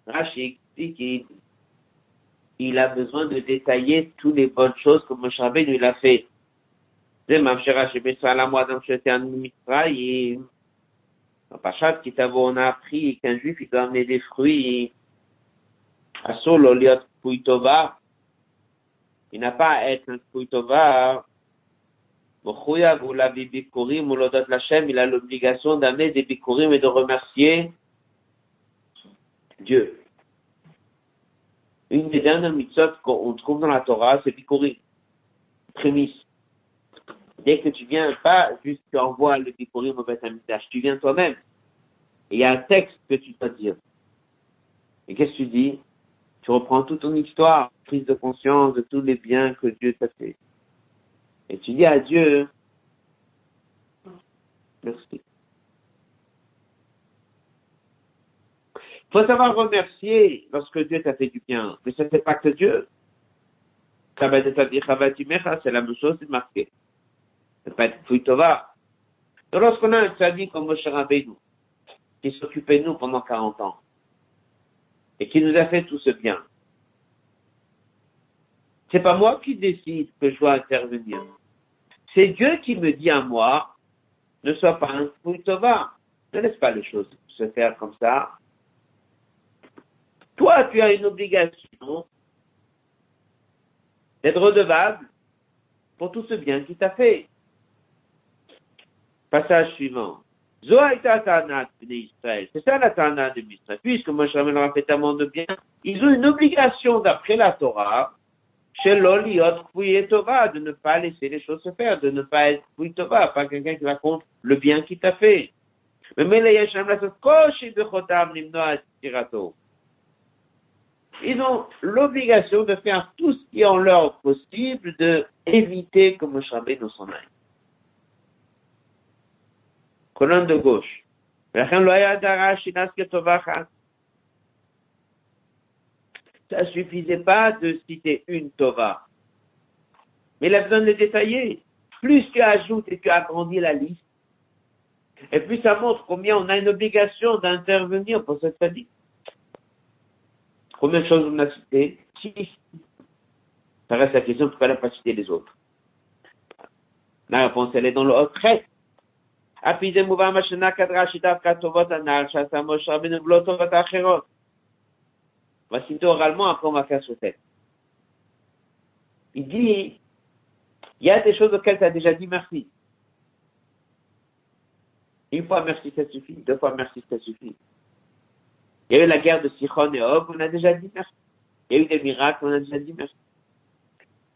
S1: Rachid dit qu'il il a besoin de détailler toutes les bonnes choses que Moshe Rabbeinu il a fait. Dans Pachat on a appris qu'un juif, il doit amener des fruits. Il n'a pas à être un Tova. ou la Bikurim ou l'Odot Lachem, il a l'obligation d'amener des Bikurim et de remercier Dieu. Une des dernières mitzvot qu'on trouve dans la Torah, c'est Bikurim. Prémisse. Dès que tu viens, pas juste tu envoies le Bikurim au Beth tu viens toi-même. Et il y a un texte que tu dois dire. Et qu'est-ce que tu dis? Tu reprends toute ton histoire, prise de conscience de tous les biens que Dieu t'a fait. Et tu dis à Dieu, merci. Il faut savoir remercier lorsque Dieu t'a fait du bien. Mais ce n'est pas que Dieu. C'est la même chose, c'est marqué. C'est pas Tova. Lorsqu'on a un tzaddik comme Moshe Rabbeinu, qui s'occupait de nous pendant 40 ans, et qui nous a fait tout ce bien. C'est pas moi qui décide que je dois intervenir. C'est Dieu qui me dit à moi, ne sois pas un tova. Ne laisse pas les choses se faire comme ça. Toi, tu as une obligation d'être redevable pour tout ce bien qu'il t'a fait. Passage suivant. C'est ça la Tana de Misra. Puisque Moshe Rabbeinu leur a fait tellement de bien, ils ont une obligation d'après la Torah, chez l'Oliot Tova, de ne pas laisser les choses se faire, de ne pas être pas quelqu'un qui raconte le bien qu'il t'a fait. Ils ont l'obligation de faire tout ce qui est en leur possible de éviter que Moshe Rabbeinu s'en aille colonne de gauche. Ça suffisait pas de citer une Tova. Mais il a besoin de détailler. Plus tu ajoutes et tu agrandis la liste, et plus ça montre combien on a une obligation d'intervenir pour cette famille. Combien de choses on a cité Six. Ça reste la question, pourquoi elle n'a pas cité les autres? La réponse, elle est dans le haut on va citer oralement, après on va faire. Il dit, il y a des choses auxquelles tu as déjà dit merci. Une fois merci, ça suffit. Deux fois merci, ça suffit. Il y a eu la guerre de Sichon et Og, on a déjà dit merci. Il y a eu des miracles, on a déjà dit merci.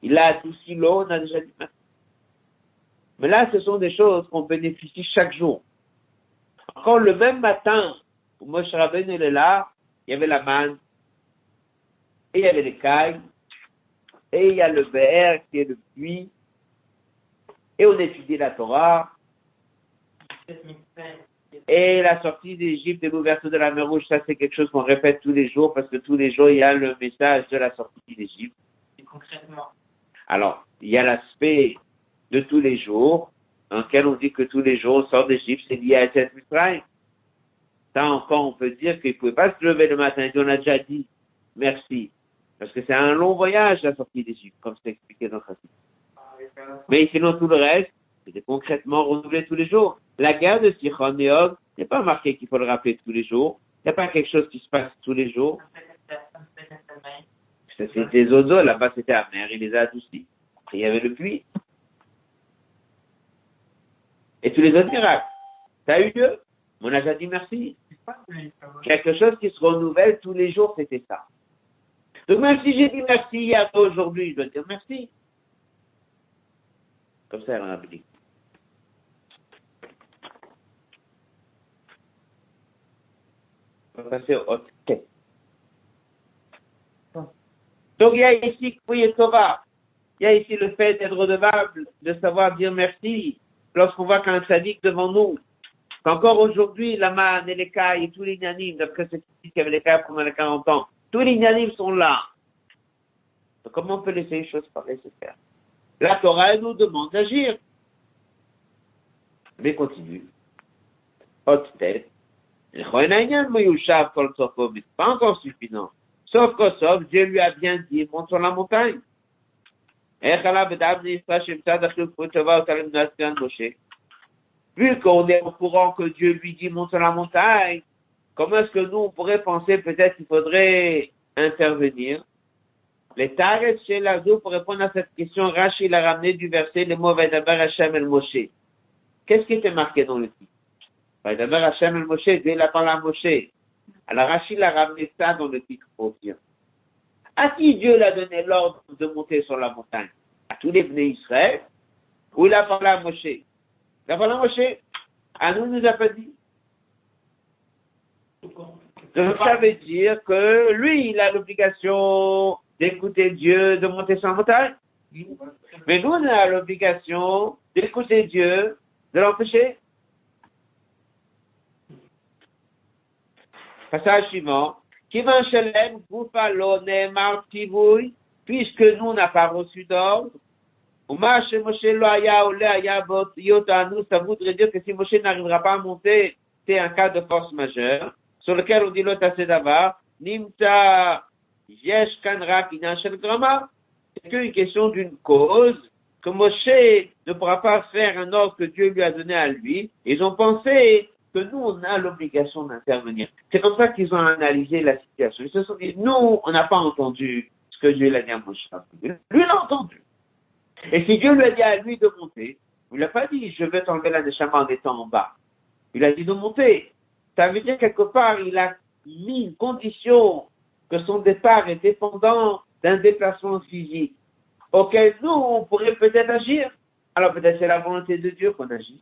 S1: Il a adouci l'eau, on a déjà dit merci. Mais là, ce sont des choses qu'on bénéficie chaque jour. Encore le même matin, où Moshe Rabbeinu est là, il y avait la manne, et il y avait les cailles, et il y a le verre qui est le puits, et on étudie la Torah, et la sortie d'Égypte et l'ouverture de la mer Rouge, ça c'est quelque chose qu'on répète tous les jours parce que tous les jours il y a le message de la sortie d'Égypte.
S2: Concrètement.
S1: Alors, il y a l'aspect de tous les jours, dans lequel on dit que tous les jours on sort d'Égypte, c'est lié à cette Mitzrayim. Ça encore, on peut dire qu'il ne pouvait pas se lever le matin on a déjà dit merci. Parce que c'est un long voyage, la sortie d'Égypte, comme c'est expliqué dans le Mais sinon, tout le reste, c'était concrètement renouvelé tous les jours. La guerre de Sichon et n'est pas marqué qu'il faut le rappeler tous les jours. Il n'y a pas quelque chose qui se passe tous les jours. C'était des eaux là-bas c'était mer, il les a adoucis. il y avait le puits et tous les autres miracles. Ça a eu lieu. On a déjà dit merci. Quelque chose qui se renouvelle tous les jours, c'était ça. Donc même si j'ai dit merci hier, aujourd'hui, je dois dire merci. Comme ça, elle en a dit. On va passer au. Donc il y a ici. Il y a ici le fait d'être redevable, de savoir dire merci, lorsqu'on voit qu'un sadique devant nous, qu'encore aujourd'hui, la manne et tous les nanimes, d'après ce qui y avait les cailles pendant les 40 ans, tous les nanimes sont là. Comment on peut laisser les choses pareilles se faire? La Torah, elle nous demande d'agir. Mais continue. Haute tête. Pas encore suffisant. Sauf que sauf, Dieu lui a bien dit, monte la montagne. Vu qu'on est au courant que Dieu lui dit monte sur la montagne, comment est-ce que nous on pourrait penser peut-être qu'il faudrait intervenir? Les Tares chez Lazou, pour répondre à cette question, Rachid a ramené du verset le mot Vaidaber Hashem el Moshe. Qu'est-ce qui était marqué dans le titre? Vaidaber Hashem el Moshe, Dieu l'a parlé à Moshe. Alors Rachid a ramené ça dans le titre dire. À qui Dieu l'a donné l'ordre de monter sur la montagne? À tous les venus Israël Ou il a parlé à Moshe? Il a parlé à Moshe? À nous, il nous a pas dit. Donc ça veut dire que lui, il a l'obligation d'écouter Dieu, de monter sur la montagne. Mais nous, on a l'obligation d'écouter Dieu, de l'empêcher. Passage suivant. Kivan Bufalo, Neymar, puisque nous n'a pas reçu d'ordre, ça voudrait dire que si Moshe n'arrivera pas à monter, c'est un cas de force majeure, sur lequel on dit l'autre d'abord, Nimta Yesh Kanra Grama. C'est qu'une question d'une cause que Moshe ne pourra pas faire un ordre que Dieu lui a donné à lui. Ils ont pensé que nous, on a l'obligation d'intervenir. C'est comme ça qu'ils ont analysé la situation. Ils se sont dit, nous, on n'a pas entendu ce que Dieu l'a dit à Moshe. Lui, l'a entendu. Et si Dieu lui a dit à lui de monter, il n'a pas dit, je vais t'enlever la neshama en étant en bas. Il a dit de monter. Ça veut dire quelque part, il a mis une condition que son départ est dépendant d'un déplacement physique auquel nous, on pourrait peut-être agir. Alors peut-être c'est la volonté de Dieu qu'on agit.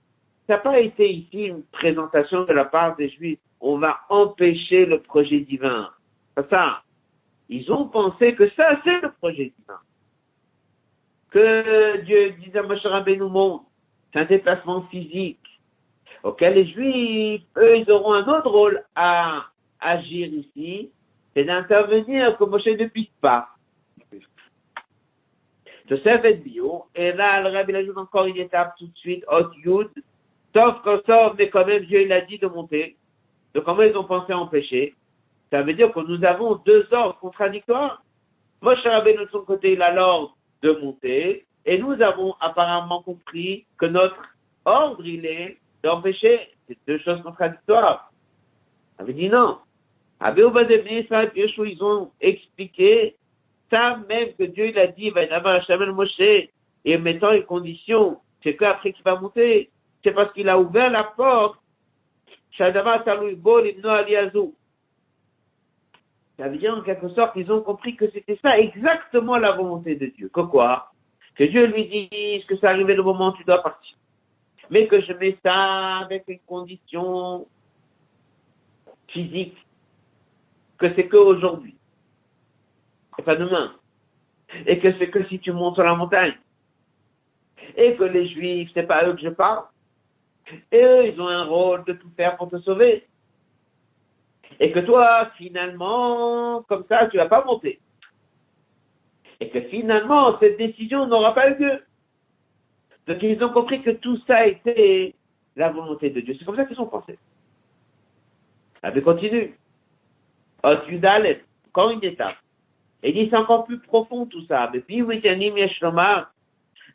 S1: ça n'a pas été ici une présentation de la part des Juifs. On va empêcher le projet divin. Ça. Ils ont pensé que ça, c'est le projet divin. Que Dieu disait à Moshe nous montre. C'est un déplacement physique auquel les Juifs, eux, ils auront un autre rôle à agir ici, c'est d'intervenir que Moshe ne puisse pas. De fait bio, et là, le rabbi ajoute encore une étape tout de suite, Hot Yud, Sauf que sauf, mais quand même, Dieu, il a dit de monter. Donc, comment ils ont pensé à empêcher? Ça veut dire que nous avons deux ordres contradictoires. Moshe Rabbeinu, de son côté, il a l'ordre de monter, et nous avons apparemment compris que notre ordre, il est d'empêcher. C'est deux choses contradictoires. Ça veut dire non. ils ont expliqué ça même que Dieu, il a dit, va y avoir un Moshe, et mettant une condition, c'est qu'après qu'il va monter, c'est parce qu'il a ouvert la porte. Ça veut dire en quelque sorte qu'ils ont compris que c'était ça exactement la volonté de Dieu. Que quoi? Que Dieu lui dise que c'est arrivé le moment où tu dois partir. Mais que je mets ça avec une condition physique. Que c'est que aujourd'hui. Et pas demain. Et que c'est que si tu montes sur la montagne. Et que les juifs, c'est pas eux que je parle. Et eux, ils ont un rôle de tout faire pour te sauver. Et que toi, finalement, comme ça, tu vas pas monter. Et que finalement, cette décision n'aura pas eu lieu. Donc ils ont compris que tout ça était la volonté de Dieu. C'est comme ça qu'ils ont pensé. Elle continue. Encore une étape. Et dit c'est encore plus profond tout ça. Puis,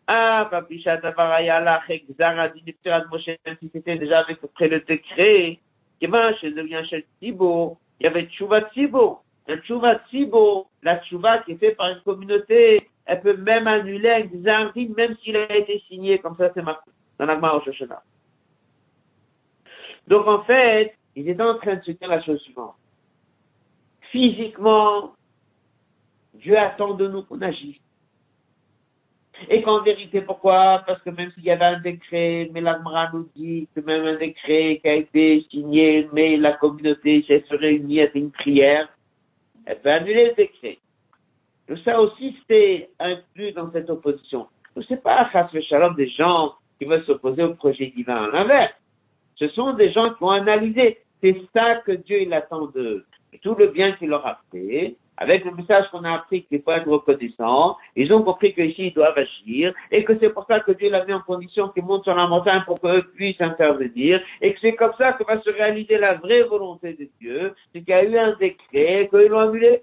S1: ah, Papisha Tavarayala, Xaradin, Moshe, si c'était déjà avec après le décret, qui va chez le lien chez Tibo, il y avait Tchouva Tibo. La Tchouva Tibo, la Tchouva qui est faite par une communauté, elle peut même annuler un Xaradin, même s'il a été signé, comme ça c'est marqué dans la Shoshana. Donc en fait, il est en train de se dire la chose suivante. Physiquement, Dieu attend de nous qu'on agisse. Et qu'en vérité, pourquoi? Parce que même s'il y avait un décret, mais l'Agmara nous dit que même un décret qui a été signé, mais la communauté se réunit à une prière, elle peut annuler le décret. Donc ça aussi, c'est inclus dans cette opposition. Ce n'est pas le Shalom des gens qui veulent s'opposer au projet divin. À l'inverse, ce sont des gens qui ont analysé. C'est ça que Dieu il attend d'eux. Tout le bien qu'il leur a fait, avec le message qu'on a appris qu'il faut être reconnaissant, ils ont compris qu'ici ils doivent agir, et que c'est pour ça que Dieu l'a mis en condition qu'ils montent sur la montagne pour qu'eux puissent intervenir, et que c'est comme ça que va se réaliser la vraie volonté de Dieu, c'est qu'il y a eu un décret, qu'ils l'ont annulé.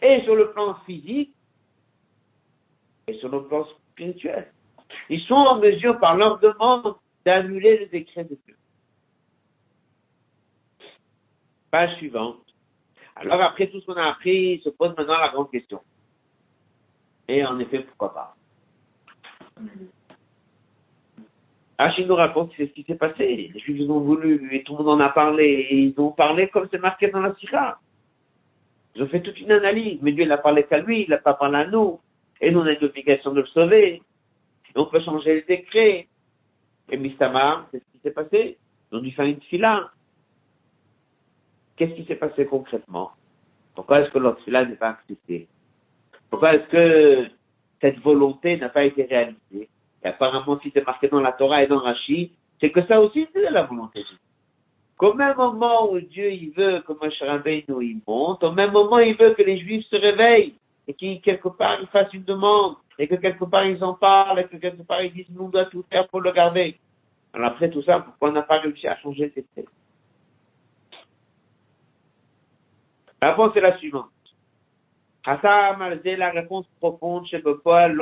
S1: Et sur le plan physique, et sur le plan spirituel. Ils sont en mesure, par leur demande, d'annuler le décret de Dieu. Page suivante. Alors après tout ce qu'on a appris, il se pose maintenant la grande question. Et en effet, pourquoi pas? Achille nous raconte ce qui s'est passé. Les Juifs ont voulu, et tout le monde en a parlé, et ils ont parlé comme c'est marqué dans la Sira. Ils ont fait toute une analyse, mais Dieu n'a parlé qu'à lui, il n'a pas parlé à nous. Et nous, on a une obligation de le sauver. On peut changer les décrets. Et Mistamar, c'est ce qui s'est passé. Ils ont dû faire une fila. Qu'est-ce qui s'est passé concrètement? Pourquoi est-ce que notre fila n'est pas accepté? Pourquoi est-ce que cette volonté n'a pas été réalisée? Et apparemment, si c'est marqué dans la Torah et dans Rashi, c'est que ça aussi, c'est la volonté Qu'au même moment où Dieu il veut que Moshe nous il monte, au même moment il veut que les Juifs se réveillent et qu'ils quelque part ils fassent une demande et que quelque part ils en parlent et que quelque part ils disent nous on doit tout faire pour le garder. Alors après tout ça, pourquoi on n'a pas réussi à changer ces textes La réponse est la suivante. la réponse profonde chez Bepol,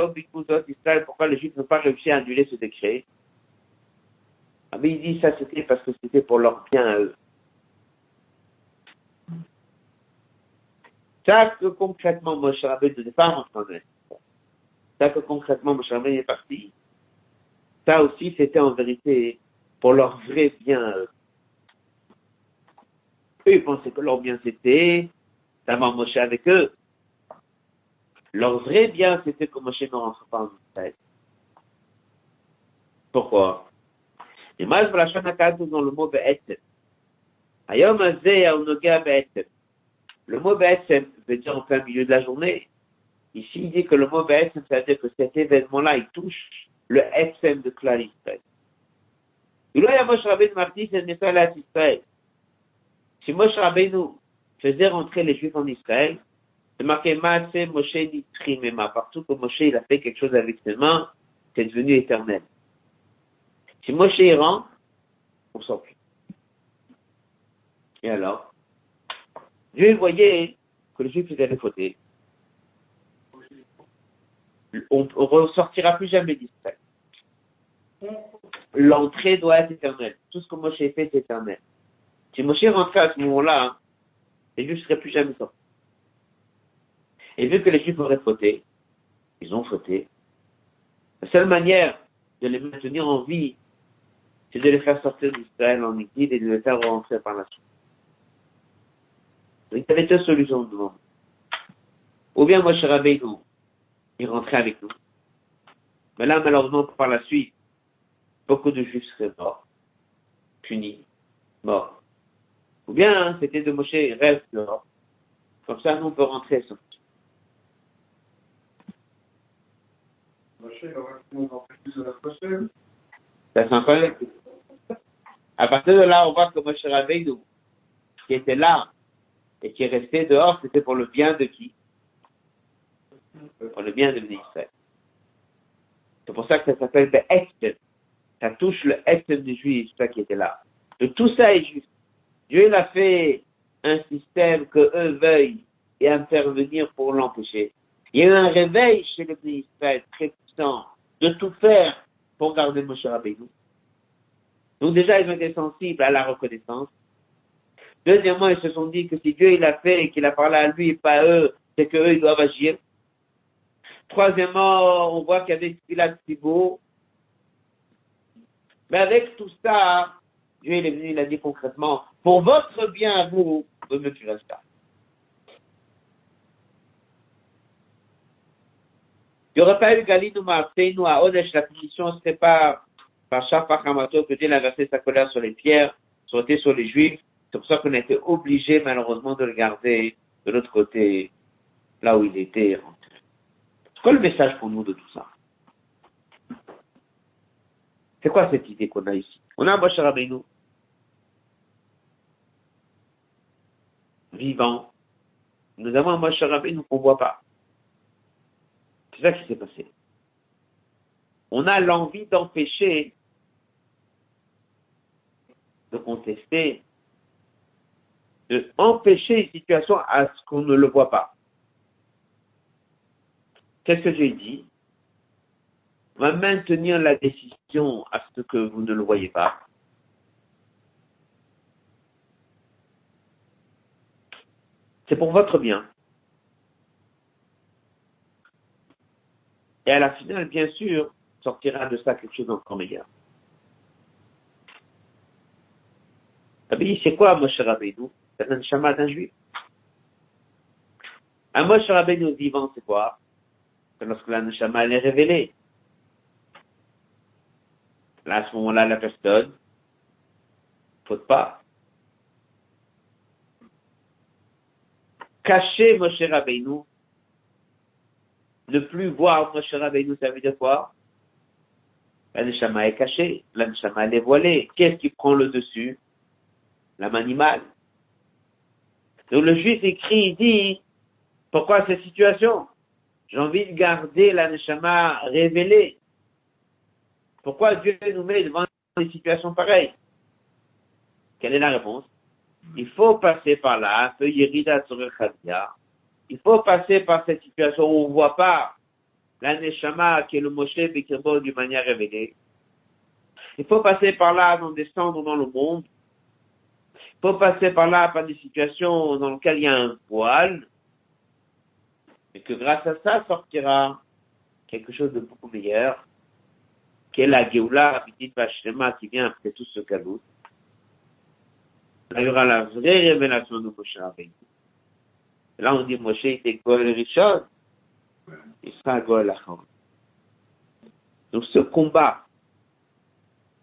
S1: Israël, pourquoi les Juifs n'ont pas réussi à annuler ce décret? Ah, mais il dit ça c'était parce que c'était pour leur bien à eux. Ça que concrètement Moshe Rabbeinu ne pas entendre. Ça que concrètement Moshe Rabbeinu est parti. Ça aussi c'était en vérité pour leur vrai bien à eux. Ils pensaient que leur bien c'était d'avoir Moshe avec eux. Leur vrai bien c'était que Moshe ne rentre pas en Israël. Pourquoi? Et je la dans le mot Be'etzem. Ayom. Le mot veut dire en plein milieu de la journée. Ici, il dit que le mot Be'etzem, c'est-à-dire que cet événement-là, il touche le Etzem de. Et là, il y a Moshe Rabbeinu Marti, c'est Nesal Israël. Si Moshe Rabbeinu faisait rentrer les Juifs en Israël, c'est marqué Maase Moshe Nitrimema. Partout que Moshe il a fait quelque chose avec ses mains, c'est devenu éternel. Si Moshe y rentre, on s'en fout. Et alors? Dieu voyait que les Juifs allaient fauter. On ne ressortira plus jamais d'Israël. L'entrée doit être éternelle. Tout ce que Moshe fait, c'est éternel. Si Moshe rentrait à ce moment-là, hein, les Juifs ne seraient plus jamais sortis. Et vu que les Juifs auraient fauté, ils ont fauté. La seule manière de les maintenir en vie, c'est de les faire sortir d'Israël en exil et de les faire rentrer par la suite. il y avait deux solutions devant Ou bien Moshe Rabbeinu, il rentrait avec nous. Mais là, malheureusement, par la suite, beaucoup de Juifs seraient morts, punis, morts. Ou bien, hein, c'était de Moshe, reste dehors. Comme ça, nous, on peut rentrer et sortir. Moshe, il aurait plus de la prochaine. Ça s'en À partir de là, on voit que Moshe Rabbeinu, qui était là et qui est resté dehors, c'était pour le bien de qui? Pour le bien de l'Israël. C'est pour ça que ça s'appelle le Estem. Ça touche le Estem des Juifs, ça qui était là. Tout ça est juste. Dieu il a fait un système que eux veuillent et intervenir pour l'empêcher. Il y a eu un réveil chez le Israël très puissant de tout faire pour garder Moshe Rabbeinu. Donc déjà, ils ont été sensibles à la reconnaissance. Deuxièmement, ils se sont dit que si Dieu il a fait et qu'il a parlé à lui et pas à eux, c'est qu'eux, ils doivent agir. Troisièmement, on voit qu'il y avait Pilat beau. Mais avec tout ça, Dieu il est venu, il a dit concrètement, pour votre bien à vous, ne me tuerez pas. Il n'y aurait pas eu Galino nous à Odesh, la punition serait pas par Shafachamato que Dieu a versé sa colère sur les pierres, sur les juifs. C'est pour ça qu'on a été obligé malheureusement de le garder de l'autre côté, là où il était rentré. C'est quoi le message pour nous de tout ça? C'est quoi cette idée qu'on a ici? On a un Rabbeinu, vivant, Nous avons un Moshe Rabbeinu qu'on ne voit pas. C'est ça qui s'est passé. On a l'envie d'empêcher, de contester, de une situation à ce qu'on ne le voit pas. Qu'est-ce que j'ai dit? On va maintenir la décision à ce que vous ne le voyez pas. C'est pour votre bien. Et à la finale, bien sûr, sortira de ça quelque chose d'encore meilleur. c'est quoi Moshe Rabbeinu? C'est un chama d'un juif. Un Moshe Rabbeinu vivant, c'est quoi? C'est lorsque la neshama est révélée. Là, à ce moment-là, la personne, faute pas. Cacher Moshe Rabbeinu, ne plus voir Moshe Rabbeinu, ça veut dire quoi? La neshama est cachée, la neshama est voilée. Qu'est-ce qui prend le dessus? L'âme animale. Donc le juif écrit, il dit, pourquoi cette situation? J'ai envie de garder la neshama révélée. Pourquoi Dieu nous met devant des situations pareilles? Quelle est la réponse? Il faut passer par là, Il faut passer par cette situation où on ne voit pas la neshama qui est le Moshe Bekirbo d'une manière révélée. Il faut passer par là, avant descendre dans le monde. Il faut passer par là, par des situations dans lesquelles il y a un voile. Et que grâce à ça sortira quelque chose de beaucoup meilleur qui est la Vachlema, qui vient après tout ce cadeau. Il y aura la vraie révélation de Moshe Rabbeinu. Là, on dit Moshe était Goël Rishon, il sera Goël Achon. Donc, ce combat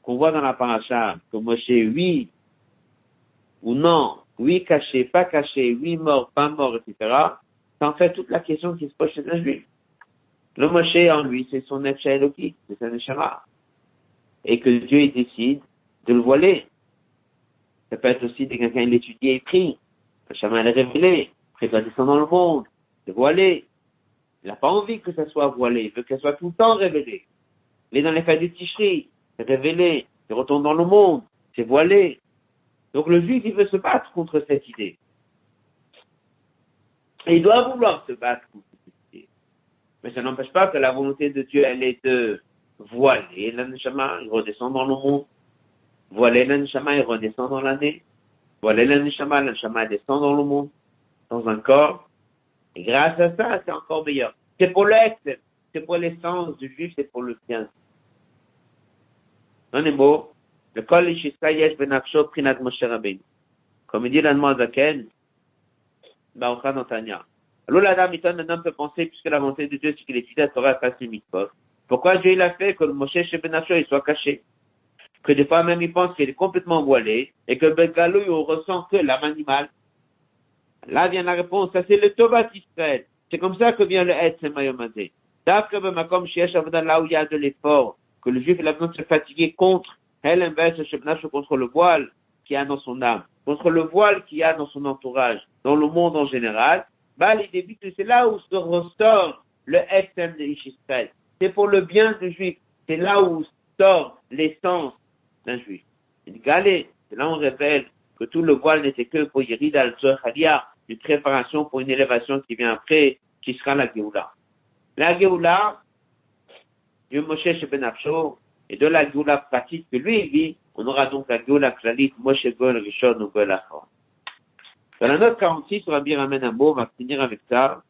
S1: qu'on voit dans la paracha, que Moshe, oui ou non, oui caché, pas caché, oui mort, pas mort, etc., c'est en fait toute la question qui se pose chez un juif. Le Moshe en lui, c'est son Eloki, c'est un Neshama. Et que Dieu il décide de le voiler. Ça peut être aussi de quelqu'un l'étudier et prie. Le chemin est révélé. Après, il descendre dans le monde. C'est voilé. Il n'a pas envie que ça soit voilé. Il veut qu'elle soit tout le temps révélée. Il est dans les fêtes de Ticherie. C'est révélé. Il retourne dans le monde. C'est voilé. Donc le juif, il veut se battre contre cette idée. Et il doit vouloir se battre contre mais ça n'empêche pas que la volonté de Dieu, elle est de voiler l'anishama, il redescend dans le monde. Voiler l'anishama, il redescend dans l'année. Voiler l'anishama, l'anishama descend dans le monde, dans un corps. Et grâce à ça, c'est encore meilleur. C'est pour l'être, c'est pour l'essence du juif, c'est pour le bien. Dans les mots, le kol ishisayesh benafsho prinat Moshe Rabbeinu. Comme il dit l'allemand Zaken, Baruch Notanya. Alors la dame un peut penser, puisque la volonté de Dieu, c'est qu'il étudie la Torah face les mitzvot. Pourquoi Dieu il a fait que le Moshe chez Benacho, il soit caché? Que des fois même il pense qu'il est complètement voilé, et que Bengalou, il ressent que l'âme animale. Là vient la réponse, ça c'est le Tovat Israël. C'est comme ça que vient le Etzem Mayomazé. D'après comme Shiesh là où il y a de l'effort, que le juif il a besoin de se fatiguer contre, inverse contre le voile qu'il y a dans son âme, contre le voile qu'il a dans son entourage, dans le monde en général, bah, c'est là où se ressort le SM de Israël. C'est pour le bien du juif. C'est là où sort l'essence d'un juif. Où on révèle que tout le voile n'était que pour Yerid al une préparation pour une élévation qui vient après, qui sera la Géoula. La Géoula, du Moshe Ben et de la Géoula pratique que lui vit, on aura donc la Géoula Klalit, Moshe Gol Rishon ou Gol dans la note 46, Rabbi ramène un mot, on va finir avec ça.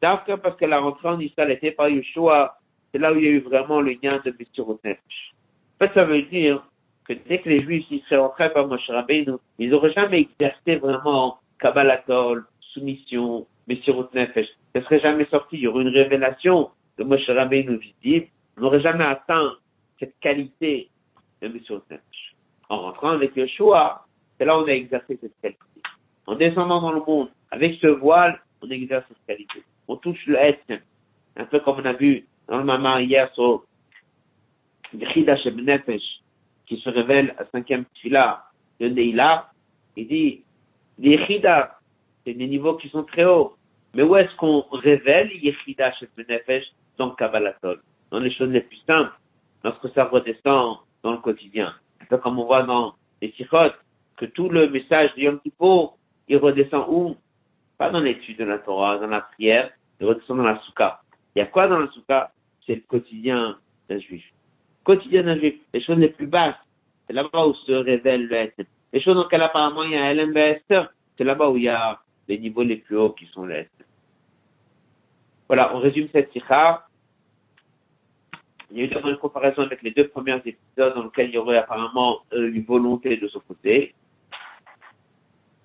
S1: Parce que la rentrée en Israël était par Yeshua, c'est là où il y a eu vraiment le lien de Messirot En fait, ça veut dire que dès que les Juifs y seraient rentrés par Moshe Rabbeinu, ils n'auraient jamais exercé vraiment Kabbalatol, soumission, Messirot Nefesh. Ça serait jamais sorti. Il y aurait une révélation de Moshe Rabbeinu visible. On n'aurait jamais atteint cette qualité de Messirot Nefesh. En rentrant avec Yeshua, c'est là où on a exercé cette qualité. En descendant dans le monde avec ce voile, on exerce cette qualité. On touche le être, un peu comme on a vu dans le maman hier sur Grida Nefesh, qui se révèle à cinquième fila de Neila. Il dit, L'Ichida c'est des niveaux qui sont très hauts. Mais où est-ce qu'on révèle Yechida chez Benefesh dans Kabbalatol Dans les choses les plus simples, lorsque ça redescend dans le quotidien. C'est comme on voit dans les Sikhot, que tout le message de Yom Kippur, il redescend où? Pas dans l'étude de la Torah, dans la prière, il redescend dans la Souka. Il y a quoi dans la Souka C'est le quotidien d'un juif. Quotidien d'un juif, les choses les plus basses, c'est là-bas où se révèle le Les choses dans lesquelles apparemment il y a LMB c'est là-bas où il y a les niveaux les plus hauts qui sont les Voilà, on résume cette sikha. Il y a eu une comparaison avec les deux premiers épisodes dans lesquels il y aurait apparemment euh, une volonté de s'opposer.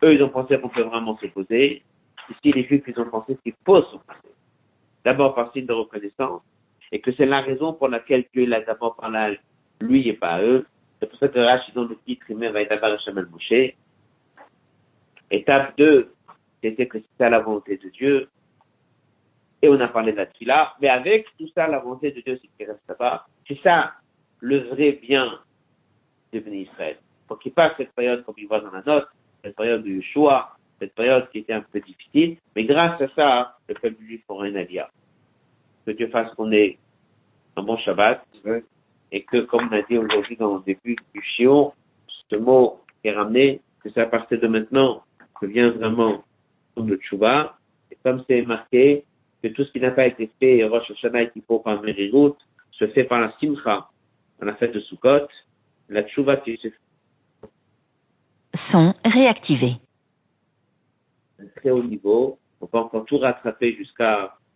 S1: Eux, ils ont pensé qu'on peut vraiment s'opposer. Ici, les juifs, ils ont pensé qu'il faut s'opposer. D'abord par signe de reconnaissance, et que c'est la raison pour laquelle Dieu l'a d'abord parlé à lui et pas eux. C'est pour ça que Rachid, dans le titre, il va être à Moshe. Étape 2, c'était que c'était la volonté de Dieu. Et on a parlé de la mais avec tout ça, la volonté de Dieu, c'est qu'il reste là-bas. C'est ça, le vrai bien de Israël. Pour qu'il passe cette période, comme il voit dans la note, cette période du choix, cette période qui était un peu difficile, mais grâce à ça, le peuple juif aura un alia. Que Dieu fasse qu'on ait un bon Shabbat, et que, comme on a dit aujourd'hui dans le début du Chion, ce mot est ramené, que c'est à partir de maintenant que vient vraiment le Tchouba, et comme c'est marqué, que tout ce qui n'a pas été fait, Rosh Hashanah qui faut par Merirut, se fait par la Simcha, dans la fête de Sukkot, la Tchouba qui se fait.
S2: Sont réactivés.
S1: Un très haut niveau, on peut encore tout rattraper jusqu'à